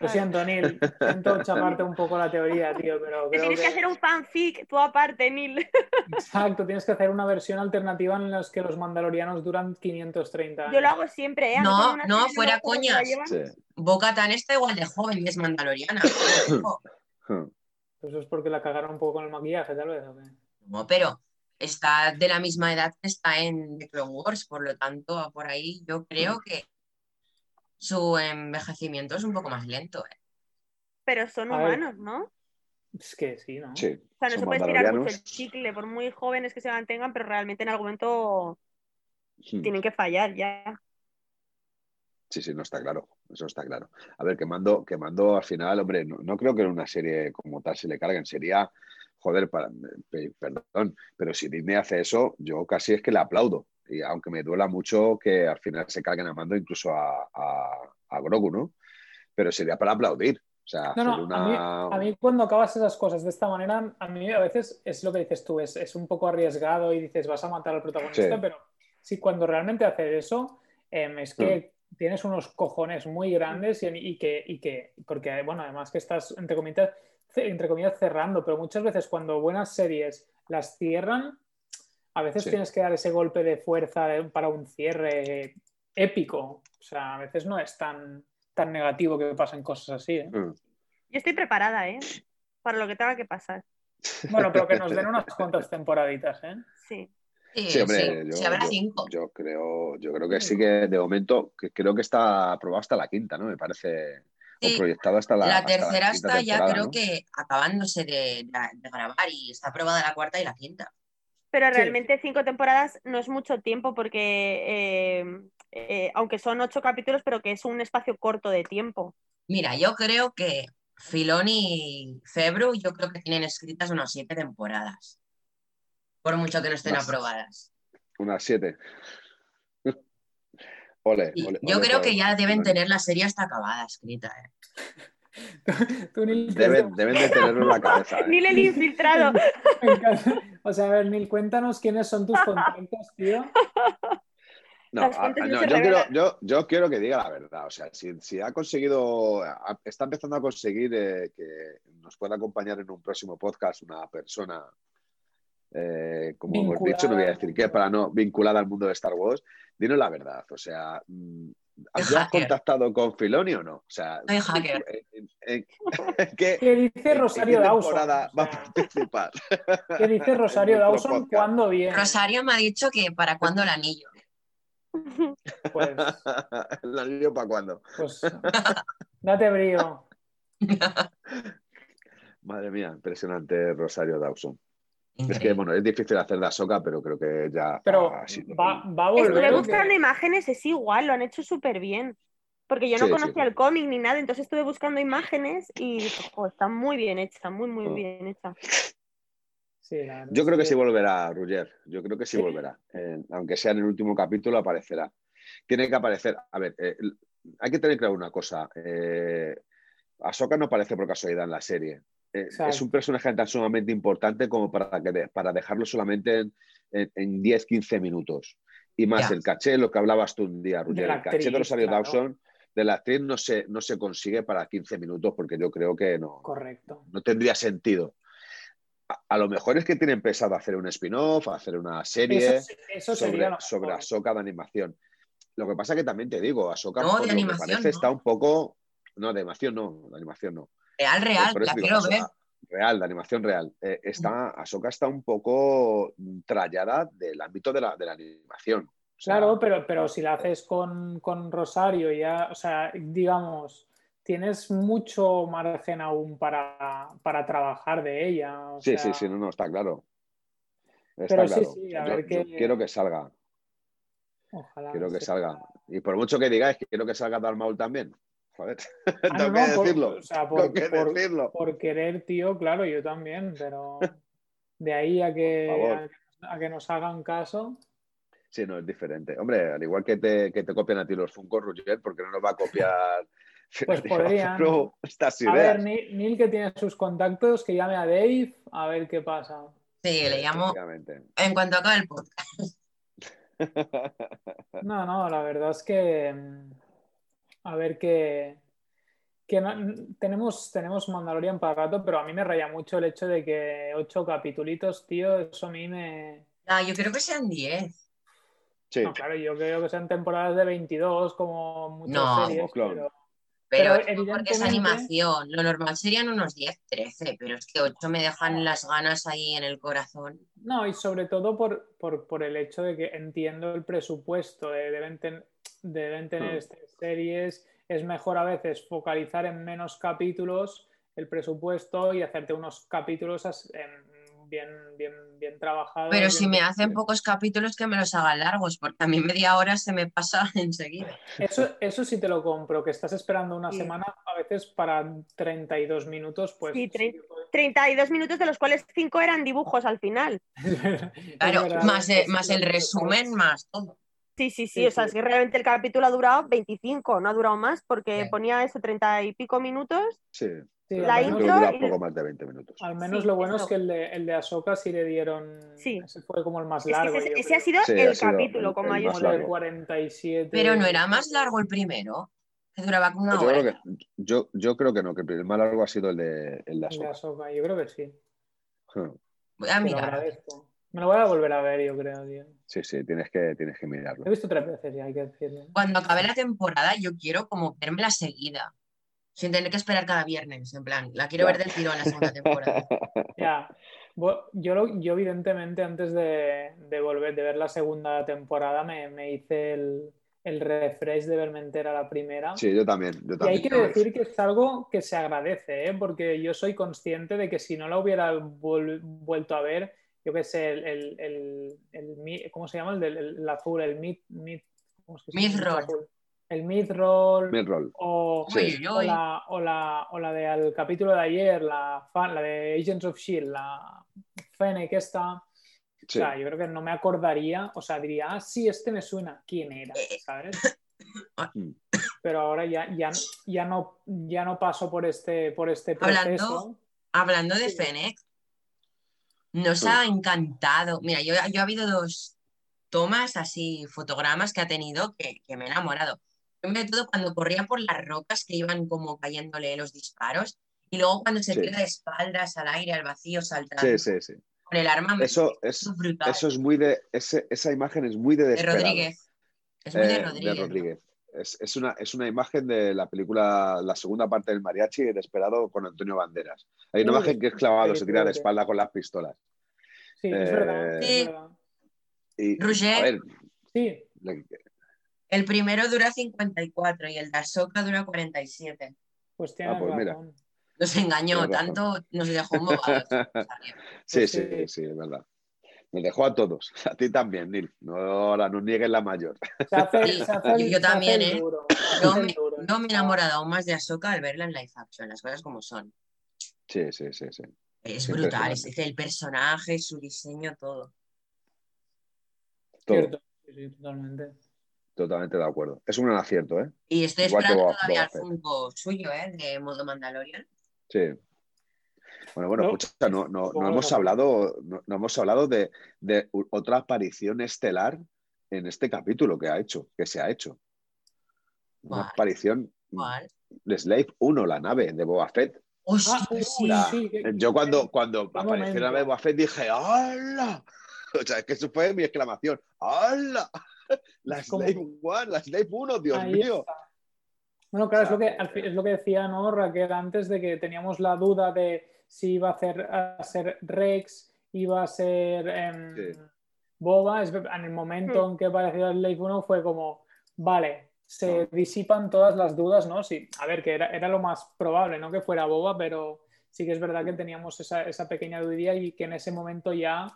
Lo siento, Neil, siento chaparte un poco la teoría, tío, pero Te creo tienes que hacer un fanfic tú aparte, Neil. Exacto, tienes que hacer una versión alternativa en la que los mandalorianos duran 530 años. Yo lo hago siempre, ¿eh? No, no, fuera coñas. sí. Boca Tan está igual de joven y es mandaloriana. Eso es porque la cagaron un poco con el maquillaje, tal vez. ¿o qué? No, pero está de la misma edad que está en The Clone Wars, por lo tanto, por ahí yo creo que su envejecimiento es un poco más lento. ¿eh? Pero son humanos, ¿no? Es que sí, ¿no? Sí. O sea, no se puede estirar mucho el chicle, por muy jóvenes que se mantengan, pero realmente en algún momento Hmm. tienen que fallar ya. Sí, sí, no está claro. Eso está claro. A ver, que mando, que mando al final, hombre, no, no creo que en una serie como tal se le carguen. Sería, joder, para, pe- perdón, pero si Disney hace eso, yo casi es que le aplaudo. Y aunque me duela mucho que al final se carguen a mando incluso a, a, a Grogu, ¿no? Pero sería para aplaudir. O sea, No, no, hacer a, mí, una. a mí cuando acabas esas cosas de esta manera, a mí a veces es lo que dices tú, es, es un poco arriesgado y dices vas a matar al protagonista, Sí. pero sí, cuando realmente haces eso, em, es que tienes unos cojones muy grandes y, y que, y que, porque bueno, además que estás, entre comillas, entre comillas, cerrando, pero muchas veces cuando buenas series las cierran, a veces Sí. tienes que dar ese golpe de fuerza para un cierre épico. O sea, a veces no es tan, tan negativo que pasen cosas así. ¿eh? Mm. Yo estoy preparada, ¿eh? Para lo que tenga que pasar. Bueno, pero que nos den unas cuantas temporaditas, ¿eh? Sí. Sí, Sí, hombre, sí, yo, si habrá cinco. yo creo, yo creo que sí que de momento, que creo que está aprobado hasta la quinta, ¿no? Me parece. Sí. O proyectado hasta la. La hasta la tercera está ya creo ¿no? que acabándose de, de- de grabar y está aprobada la cuarta y la quinta. Pero Sí. realmente cinco temporadas no es mucho tiempo porque, eh, eh, aunque son ocho capítulos, pero que es un espacio corto de tiempo. Mira, yo creo que Filoni y Febru, yo creo que tienen escritas unas siete temporadas. Por mucho que no estén aprobadas. Unas siete. Ole, Y ole, yo creo que ya deben tener la serie hasta acabada escrita. ¿eh? Tú, Nil, Deben, deben de tenerlo en la cabeza. ¿eh? Ni el infiltrado. O sea, a ver, Nil, cuéntanos quiénes son tus contactos, tío. No, a- no yo, quiero, yo, yo quiero que diga la verdad. O sea, si, si ha conseguido, ha- está empezando a conseguir eh, que nos pueda acompañar en un próximo podcast una persona, eh, como hemos dicho, no voy a decir qué, para no vinculada al mundo de Star Wars, dinos la verdad. O sea, ¿has Hacker. contactado con Filoni o no? O sea, Soy hacker. en- en- en qué- ¿Qué dice Rosario Dawson? va a participar? ¿Qué dice Rosario Dawson cuándo viene? Rosario me ha dicho que para cuándo el anillo. Pues, ¿El anillo para cuándo? pues date brío. Madre mía, impresionante Rosario Dawson. Es que, bueno, es difícil hacer la soca, pero creo que ya. Pero va, va a volver. Estuve ¿o buscando imágenes, es igual, lo han hecho súper bien. Porque yo no Sí, sí. conocía el cómic ni nada, entonces estuve buscando imágenes y dije, "Jo, está muy bien hecha, muy, muy Oh. bien hecha. Yo creo que sí volverá, Ruger. Yo creo que sí ¿Sí? volverá. Eh, aunque sea en el último capítulo, aparecerá. Tiene que aparecer. A ver, eh, hay que tener claro una cosa. Eh, Ahsoka no aparece por casualidad en la serie. Eh, es un personaje tan sumamente importante como para, que de- para dejarlo solamente en, en- en 10-15 minutos. Y más Ya. el caché, lo que hablabas tú un día, la el caché de Rosario claro. Dawson, de la actriz no se, no se consigue para 15 minutos porque yo creo que no, Correcto. no tendría sentido. A, a lo mejor es que tienen pensado hacer un spin-off, hacer una serie Eso, eso sobre, sobre. Ahsoka de animación. Lo que pasa que también te digo, Ahsoka No, de animación, parece no. está un poco... No, de animación no, de animación no. Real, real, la digo, quiero Ahsoka- ver. Real, de animación real. Eh, está, Ahsoka está un poco trallada del ámbito de la, de la animación. O sea, Claro, pero, pero si la haces con, con Rosario, ya, o sea, digamos, tienes mucho margen aún para, para trabajar de ella. o Sí, sea, sí, sí, no, no, está claro. Está Pero sí, claro. sí, a Yo- ver qué- quiero que salga, Ojalá. quiero que sí. salga. Y por mucho que digáis que quiero que salga Darth Maul también. Joder, Ah, tengo no, que no, por- decirlo. o sea, tengo por, que por- decirlo. por querer, tío, claro, yo también, pero de ahí a que, a, que- a que nos hagan caso. Sí, no, es diferente. Hombre, al igual que te, que te copian a ti los Funko, Roger, porque no nos va a copiar Pues podrían. No, estas A ver, Neil, Neil, que tiene sus contactos, que llame a Dave a ver qué pasa. Sí, le llamo en cuanto acabe el podcast. No, no, la verdad es que mm, a ver qué. Que no- tenemos, tenemos Mandalorian para rato, pero a mí me raya mucho el hecho de que ocho capitulitos, tío, eso a mí me... Ah, yo creo que sean 10. Sí, No, claro, yo creo que sean temporadas de 22 como muchas No, series, como Clone. pero Pero, Pero es porque es evidentemente- animación. Lo normal serían unos 10, 13, pero es que 8 me dejan las ganas ahí en el corazón. no, y sobre todo por, por, por el hecho de que entiendo el presupuesto, de- deben, ten- deben tener Hmm. estas series, es mejor a veces focalizar en menos capítulos el presupuesto y hacerte unos capítulos bien, bien, bien trabajados. Pero si me hacen pocos capítulos, que me los hagan largos, porque a mí media hora se me pasa enseguida. Eso, eso sí te lo compro, que estás esperando una Sí. semana, a veces para 32 minutos, pues... Sí, puede- 32 minutos de los cuales 5 eran dibujos al final. Claro, más, el- más el resumen, más todo. Sí, sí, sí, Sí, o sea, sí. es que realmente el capítulo ha durado 25, no ha durado más porque Sí. ponía eso 30 y pico minutos. sí. La intro dura y- poco más de 20 minutos. Al menos Sí, lo bueno eso. es que el de, el de Ahsoka sí le dieron. Sí. Ese fue como el más Es que largo. ese, ha sido Sí, el ha sido capítulo el- Como el de largo. 47. Pero no era más largo el primero, que duraba como una yo, hora. creo que, yo, yo creo que no, que el más largo ha sido el de, el de El de Ahsoka. Ahsoka, yo creo que sí. Hmm. Voy a lo mirar. agradezco. Me lo voy a volver a ver, yo creo, tío. Sí, sí, tienes que, tienes que mirarlo. Lo he visto tres veces ya, hay que decirlo. Cuando acabe la temporada, yo quiero como verme seguida. Sin tener que esperar cada viernes, en plan, la quiero Ya. ver del tirón la segunda temporada. Ya. Yo, lo- yo evidentemente, antes de, de volver, de ver la segunda temporada, me, me hice el, el refresh de verme entera la primera. Sí, yo también. Yo Y hay que decir que es algo que se agradece, ¿eh? porque yo soy consciente de que si no la hubiera vuelto a ver, yo qué sé, el, el, el- ¿cómo se llama? El, del el, el azul, el mid, mid, ¿cómo es que se llama? Mid-roll. Azul. El mid-roll Midroll. o, Sí. Uy, uy, o, uy. la, o, la, o la del capítulo de ayer, la, fan, la de Agents of S.H.I.E.L.D., la Fennec esta. Sí. O sea, yo creo que no me acordaría, o sea, diría, ah, sí, este me suena, ¿quién era? ¿Sabes? Mm. Pero ahora ya, ya, ya, no, ya no paso por este, por este proceso. Hablando- Hablando de Sí. Fennec, nos ha encantado. Mira, yo, yo ha habido dos tomas así, fotogramas que ha tenido que, que me he enamorado. Primero de todo, cuando corría por las rocas que iban como cayéndole los disparos, y luego cuando se Sí. tira de espaldas al aire, al vacío, saltando Sí, sí, sí. con el arma. Eso es, es brutal. eso es muy de. ese- esa imagen es muy de de. Rodríguez. Es muy de Eh, Rodríguez. ¿no? Es, es una, es una imagen de la película, la segunda parte del mariachi, Desperado con Antonio Banderas. Hay una Uy, imagen que es clavado, se tira de espalda con las pistolas. Sí, es Eh, verdad. es verdad. Y, Roger. a ver, Sí, le- El primero dura 54 y el de Ahsoka dura 47. pues tienes Ah, pues mira. razón. Nos engañó, tanto nos dejó embobados. sí, Pues sí, sí. sí, es verdad. Me dejó a todos. A ti también, Nil. No, ahora no niegues la mayor. Se hace, Sí, se hace el- yo- se también, ¿eh? duro, el me, duro, yo me he enamorado aún más de Ahsoka al verla en live action, las cosas como son. Sí, sí, sí, sí. Es Sí, brutal, es el personaje, su diseño, todo. Todo. Cierto, sí, sí, totalmente. Totalmente de acuerdo. Es un gran acierto, ¿eh? Y estoy Igual que esperando todavía el. Funko suyo, ¿eh? De modo Mandalorian. Sí. Bueno, bueno, No, escucha, no, no, no ¿cómo hemos hablado, no, no hemos hablado de, otra aparición estelar en este capítulo que ha hecho, que se ha hecho. Una ¿Cuál? aparición ¿Cuál? de Slave 1, la nave de Boba Fett. ¡Hostia, Ah, uy, sí! La- sí, que- Yo cuando, cuando apareció la nave de Boba Fett dije ¡Hala! O sea, es que eso fue mi exclamación. ¡Hala! La Slave 1, la Slave 1, Dios Ahí mío. está. Bueno, claro, es lo, que, es lo que decía ¿no, Raquel antes de que teníamos la duda de si iba a, hacer, a ser Rex, iba a ser em, Sí. Boba. Es, en el momento Hmm. en que apareció el Slave 1 fue como, vale, se disipan todas las dudas, ¿no? Sí, a ver, que era, era lo más probable, ¿no? Que fuera Boba, pero sí que es verdad que teníamos esa, esa pequeña dudilla y que en ese momento ya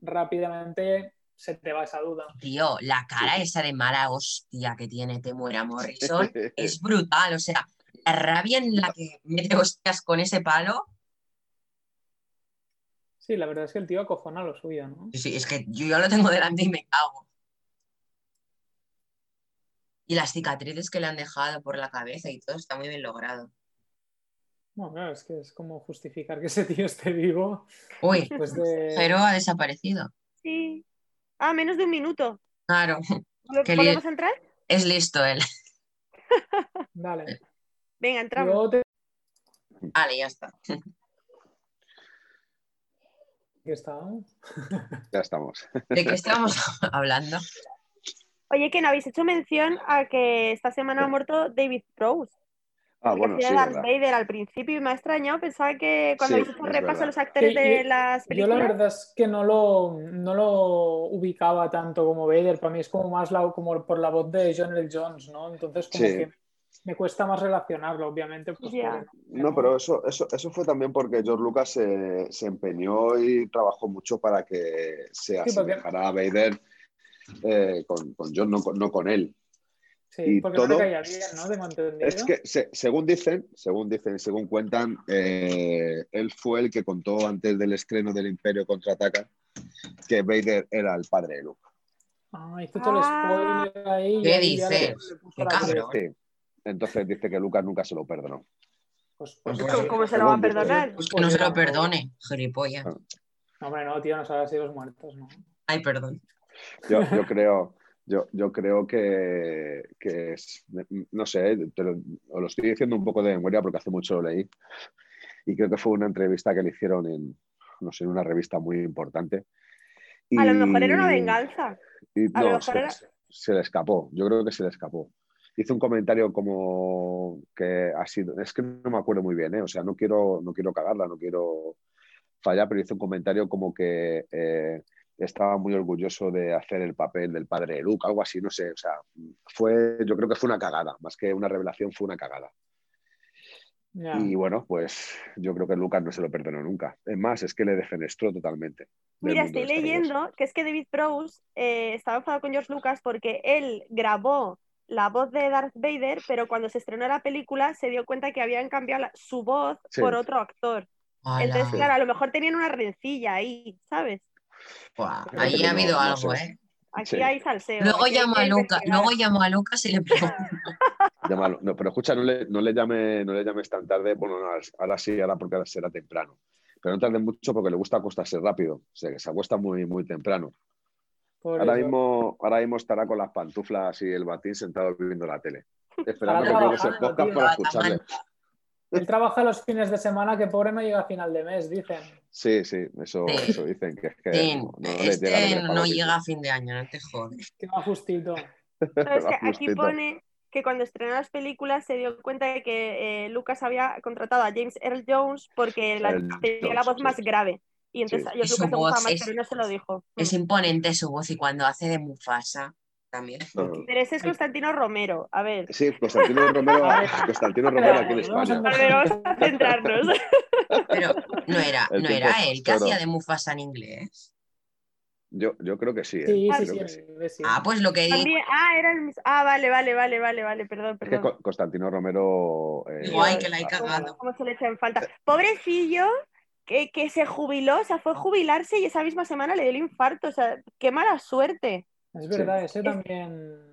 rápidamente se te va esa duda. Tío, la cara esa de mala hostia que tiene Temuera Morrison es brutal. O sea, la rabia en la que mete hostias con ese palo. Sí, la verdad es que el tío acojona lo suyo, ¿no? Sí, es que yo ya lo tengo delante y me cago. Y las cicatrices que le han dejado por la cabeza y todo está muy bien logrado. No, claro, es que es como justificar que ese tío esté vivo. Uy, Pues de... Jero ha desaparecido. Sí. Ah, menos de un minuto. Claro, ¿Podemos entrar? es listo él. Dale. Venga, entramos. Te... Vale, ya está. ¿Qué estábamos? Ya estamos. ¿De qué estábamos hablando? Oye, que no habéis hecho mención a que esta semana ha muerto David Prowse. Ah, que bueno, hacía sí, Darth verdad. Vader al principio y me ha extrañado. Pensaba que cuando Sí, habéis hecho repaso verdad. a los actores Sí, de yo- las Yo películas. la verdad es que no lo, no lo ubicaba tanto como Vader. Para mí es como más la, como por la voz de John L. Jones, ¿no? Entonces como Sí. que me cuesta más relacionarlo, obviamente. Pues, No, pero eso, eso, eso fue también porque George Lucas se, se empeñó y trabajó mucho para que se Sí, porque- asemejara a Vader eh, con, con John, no, con- no con él. Sí, Y porque no todo- caía bien, ¿no? Entendido. Es que, se- según dicen, según dicen, según cuentan, eh, él fue el que contó antes del estreno del Imperio Contraataca que Vader era el padre de Luke. Ah, hizo todo el Ah. spoiler ahí. ¿Qué puso Qué cabrón. Sí. Entonces dice que Lucas nunca se lo perdonó. Pues, pues, Pues. ¿Cómo se lo va a perdonar? Pues que no se lo perdone, gilipollas. Ah. No, hombre, no, tío, no sabes si los muertos, ¿no? Ay, perdón. Yo, yo creo, yo, yo creo que, que es, no sé, te lo, os lo estoy diciendo un poco de memoria porque hace mucho lo leí y creo que fue una entrevista que le hicieron en, no sé, en una revista muy importante. A lo mejor era una venganza. y a lo mejor se, era- se le escapó, yo creo que se le escapó. Hizo un comentario como que ha sido, es que no me acuerdo muy bien, ¿eh? o sea, no quiero, no quiero cagarla, no quiero fallar, pero hizo un comentario como que eh, estaba muy orgulloso de hacer el papel del padre de Luke, algo así, no sé, o sea, fue, yo creo que fue una cagada, más que una revelación, fue una cagada. Y bueno, pues yo creo que Lucas no se lo perdonó nunca. Es más, es que le defenestró totalmente. Mira, estoy leyendo que es que David Prowse eh, estaba enfadado con George Lucas porque él grabó la voz de Darth Vader, pero cuando se estrenó la película se dio cuenta que habían cambiado la- su voz Sí. por otro actor. Entonces, claro, a lo mejor tenían una rencilla ahí, ¿sabes? Ahí ha habido algo. ¿eh? Aquí Sí. hay salseo. Luego llamo a Luca, luego llamo a Lucas y le pregunto. No, pero escucha, no le, no le llame, no le llames tan tarde. Bueno, no, ahora sí, ahora porque ahora será temprano. Pero no tarde mucho porque le gusta acostarse rápido. O sea, que se acuesta muy, muy temprano. Por Ahora eso. mismo, ahora mismo estará con las pantuflas y el batín sentado viendo la tele. Esperando que ese podcast tío. para escucharle. Él trabaja los fines de semana que pobre no llega a final de mes, dicen. Sí, sí, eso, Sí. eso dicen, que es que Sí, no, llega este paga no llega a fin de año, no te jodes. Que va justito. Sabes que Va aquí pone que cuando estrenó las películas se dio cuenta de que eh, Lucas había contratado a James Earl Jones porque la, tenía la voz más grave. Y entonces Sí. a George Y su Lucas le gustaba voz más, es- pero no se lo dijo. Es imponente su voz y cuando hace de Mufasa también. No. Pero ese es Constantino Romero. A ver, Sí, Constantino Romero. Constantino Romero aquí en España. a ver, vamos a centrarnos. Pero no era, El no era él que hacía de Mufasa en inglés. Yo, yo creo que sí. ¿eh? Sí, sí, Creo sí, que sí. sí, sí. Ah, pues lo que digo, También, ah, era el mismo. Ah, vale, vale, vale, vale, vale, perdón, Es que perdón. Co- Constantino Romero. eh, Guay, que la he cagado. ¿Cómo se le echa en falta? Pobrecillo, que, que se jubiló, o sea, fue a jubilarse y esa misma semana le dio el infarto. O sea, qué mala suerte. Es verdad, ese también.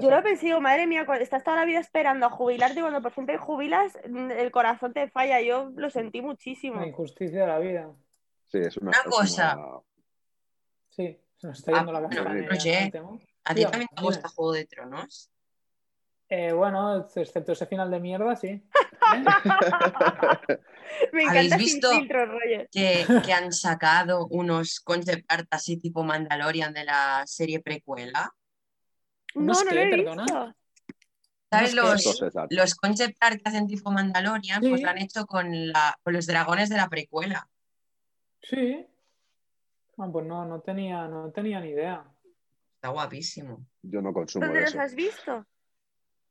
Yo lo pensé, digo, madre mía, cuando estás toda la vida esperando a jubilarte y cuando por fin te jubilas, mm, el corazón te falla. Yo lo sentí muchísimo. La injusticia de la vida. Sí, es una, Una es cosa. una- Sí, se nos está Ah, yendo la bueno, castaña. Roger. ¿no? ¿A ti también te gusta Juego de Tronos? Eh, bueno, excepto ese final de mierda, sí. Me ¿Habéis encanta visto? sin filtro, Roger. Que, que han sacado unos concept art así tipo Mandalorian de la serie precuela. No, ¿Unos no qué, lo he perdona? visto. ¿Sabes los, los concept art que hacen tipo Mandalorian? Pues lo han hecho con, la, con los dragones de la precuela. Sí. Ah, pues no, no tenía, no tenía ni idea. Está guapísimo. yo no consumo ¿Dónde de los eso. has visto?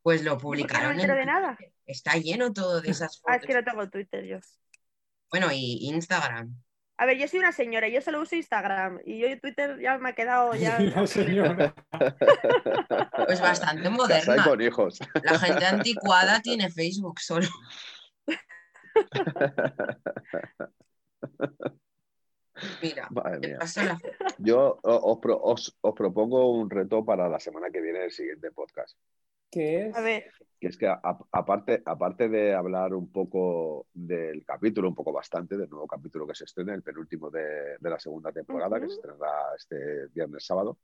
Pues lo ¿Por qué no publicaron me entero en de nada? Está lleno todo de esas Ah, es fotos. que no tengo Twitter yo. Bueno, y Instagram. A ver, yo soy una señora, yo solo uso Instagram y yo Twitter ya me ha quedado ya. La señora. Pues bastante moderna. con hijos. La gente anticuada tiene Facebook solo. Mira, te paso la- Yo os, pro- os- os propongo un reto para la semana que viene, el siguiente podcast. ¿Qué es? A ver, Que es que a- aparte, aparte de hablar un poco del capítulo, un poco bastante, del nuevo capítulo que se estrena, el penúltimo de, de la segunda temporada, que se estrenará este viernes sábado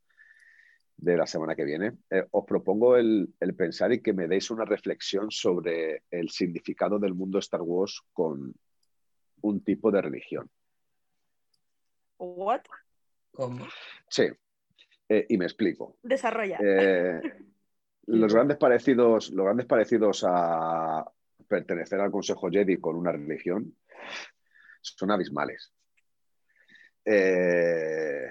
de la semana que viene, eh, os propongo el, el pensar y que me deis una reflexión sobre el significado del mundo Star Wars con un tipo de religión. what? ¿Cómo? Sí, eh, y me explico. Desarrolla. Eh, los, grandes parecidos, los grandes parecidos a pertenecer al Consejo Jedi con una religión son abismales. Eh,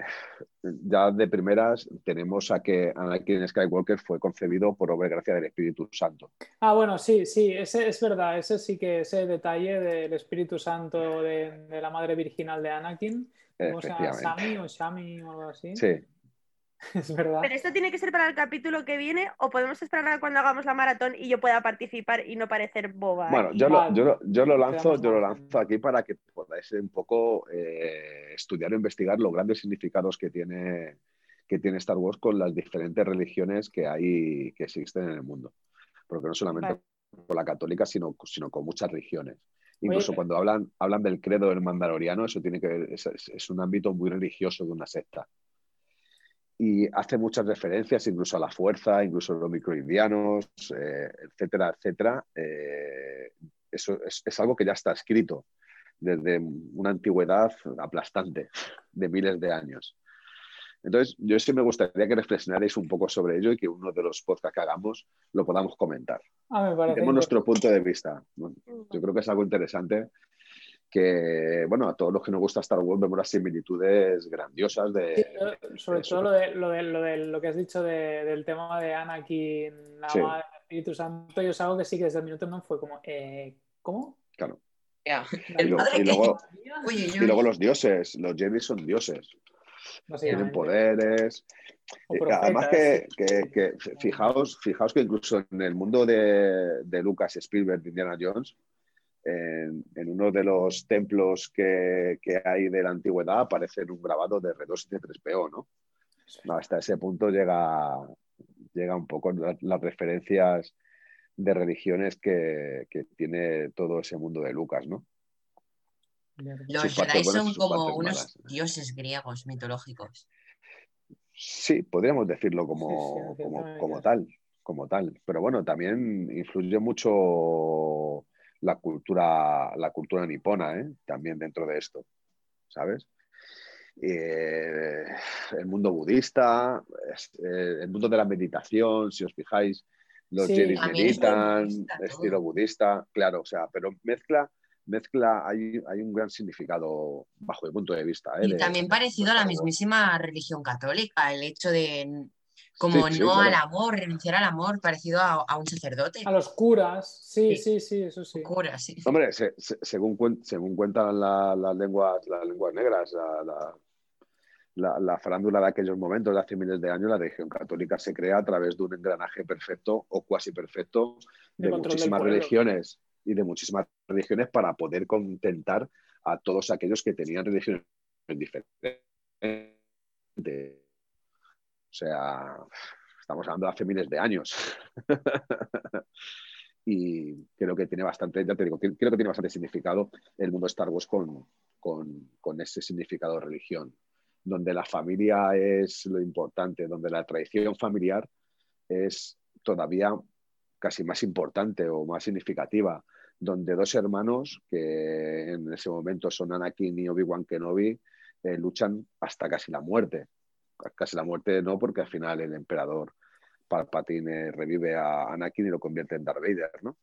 ya de primeras tenemos a que Anakin Skywalker fue concebido por obra y gracia del Espíritu Santo. Ah, bueno, sí, sí, ese es verdad. Ese sí que ese detalle del Espíritu Santo de, de la madre virginal de Anakin. Efectivamente. ¿Sami o Shami o algo así? Sí, Es verdad. Pero esto tiene que ser para el capítulo que viene o podemos esperar a cuando hagamos la maratón y yo pueda participar y no parecer boba. Bueno, yo lo, yo, lo- yo lo lanzo, yo lo lanzo aquí para que podáis un poco eh, estudiar o investigar los grandes significados que tiene, que tiene Star Wars con las diferentes religiones que hay que existen en el mundo. Porque no solamente Vale. con la católica, sino, sino con muchas religiones. Incluso Oye, cuando hablan, hablan del credo del mandaloriano, eso tiene que ver, es- es un ámbito muy religioso de una secta. Y hace muchas referencias incluso a la fuerza, incluso a los microindianos, eh, etcétera, etcétera. Eh, eso es, es algo que ya está escrito desde una antigüedad aplastante de miles de años. Entonces, yo sí me gustaría que reflexionarais un poco sobre ello y que uno de los podcasts que hagamos lo podamos comentar. Ah. Demos nuestro punto de vista. Yo creo que es algo interesante que, bueno, a todos los que nos gusta Star Wars vemos las similitudes grandiosas de... Sí, sobre todo lo, de, lo, de, lo, de, lo que has dicho de- del tema de Anakin, la Sí. madre del Espíritu Santo, yo es algo que sí que desde el minuto uno fue como, eh, ¿cómo? Claro. Ya. Y, El lo- padre y que- luego, Oye, y luego los dioses, los Jedi son dioses, tienen poderes. Eh. Además que, que- que fijaos, fijaos que incluso en el mundo de, de Lucas Spielberg, de Indiana Jones, en, en uno de los templos que, que hay de la antigüedad aparece un grabado de R2 y de 3PO, ¿no? No, hasta ese punto llega, llega un poco la- las referencias de religiones que, que tiene todo ese mundo de Lucas, ¿no? Los Jedi son como unos malas. dioses griegos mitológicos. Sí, podríamos decirlo como, sí, como, como tal, como tal. Pero bueno, también influye mucho la cultura, la cultura nipona, ¿eh? También dentro de esto, ¿sabes? Eh, el mundo budista, eh, el mundo de la meditación, si os fijáis, los Sí. Meditan, budista todo. estilo budista, claro, o sea, pero mezcla, mezcla, hay, hay un gran significado bajo mi punto de vista. ¿eh? Y también parecido a la mismísima religión católica, el hecho de como Sí, sí, no claro. al amor, renunciar al amor, parecido a, a un sacerdote. A los curas, sí, Sí. sí, sí, eso sí. Cura, sí. Hombre, se- se- según, cuen- según cuentan la- las lenguas, las lenguas negras, la, la- la- la farándula de aquellos momentos, de hace miles de años, la religión católica se crea a través de un engranaje perfecto o cuasi perfecto De muchísimas religiones y de muchísimas religiones para poder contentar a todos aquellos que tenían religiones diferentes. O sea, estamos hablando de hace miles de años. y creo que tiene bastante, ya te digo, creo que tiene bastante significado el mundo Star Wars con, con, con ese significado de religión, donde la familia es lo importante, donde la tradición familiar es todavía casi más importante o más significativa, donde dos hermanos que en ese momento son Anakin y Obi-Wan Kenobi eh, luchan hasta casi la muerte. Casi la muerte no, porque al final el emperador Palpatine revive a Anakin y lo convierte en Darth Vader, ¿no?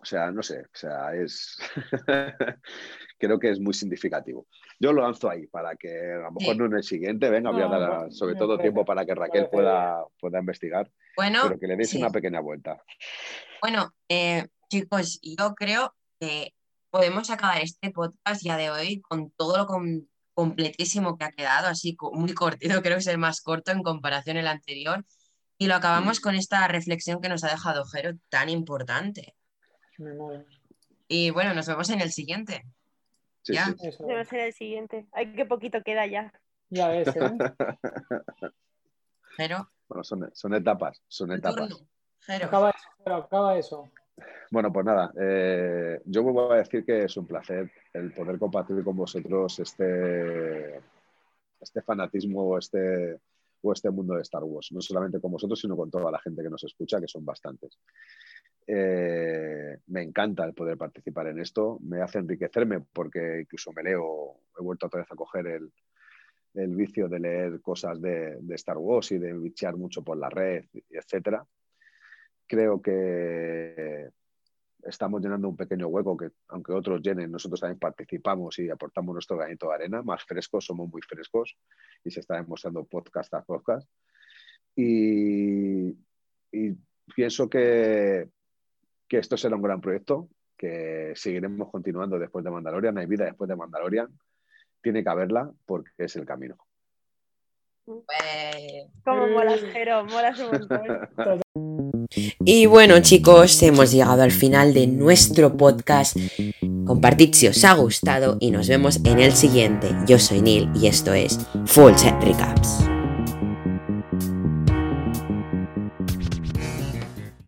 O sea, no sé, o sea, es. Creo que es muy significativo. Yo lo lanzo ahí para que a lo mejor Sí. no en el siguiente, venga, voy a dar sobre todo tiempo para que Raquel pueda, pueda investigar, Bueno, pero que le deis sí. una pequeña vuelta. Bueno, eh, chicos, yo creo que podemos acabar este podcast ya de hoy con todo lo completísimo que ha quedado, así muy cortito, creo que es el más corto en comparación al anterior. Y lo acabamos con esta reflexión que nos ha dejado Jero tan importante. Y bueno, nos vemos en el siguiente. ya. Debe ser el siguiente. Ay, qué poquito queda ya. Ya ves, ¿eh? Pero. Bueno, son, etapas, son etapas. Acaba eso, acaba eso. Bueno, pues nada, eh, yo vuelvo a decir que es un placer el poder compartir con vosotros este, este fanatismo o este, o este mundo de Star Wars, no solamente con vosotros, sino con toda la gente que nos escucha, que son bastantes. Eh, me encanta el poder participar en esto, me hace enriquecerme porque incluso me leo, he vuelto otra vez a coger el, el vicio de leer cosas de, Star Wars y de bichear mucho por la red, etcétera. Creo que estamos llenando un pequeño hueco que, aunque otros llenen, nosotros también participamos y aportamos nuestro granito de arena, más frescos, somos muy frescos y se está demostrando podcast a podcast. Y, pienso que, que esto será un gran proyecto, que seguiremos continuando después de Mandalorian, hay vida después de Mandalorian, tiene que haberla porque es el camino. Como molas, Jero, molas un montón. Y bueno chicos, hemos llegado al final de nuestro podcast. Compartid si os ha gustado y nos vemos en el siguiente. Yo soy Neil y esto es Full Set Recaps.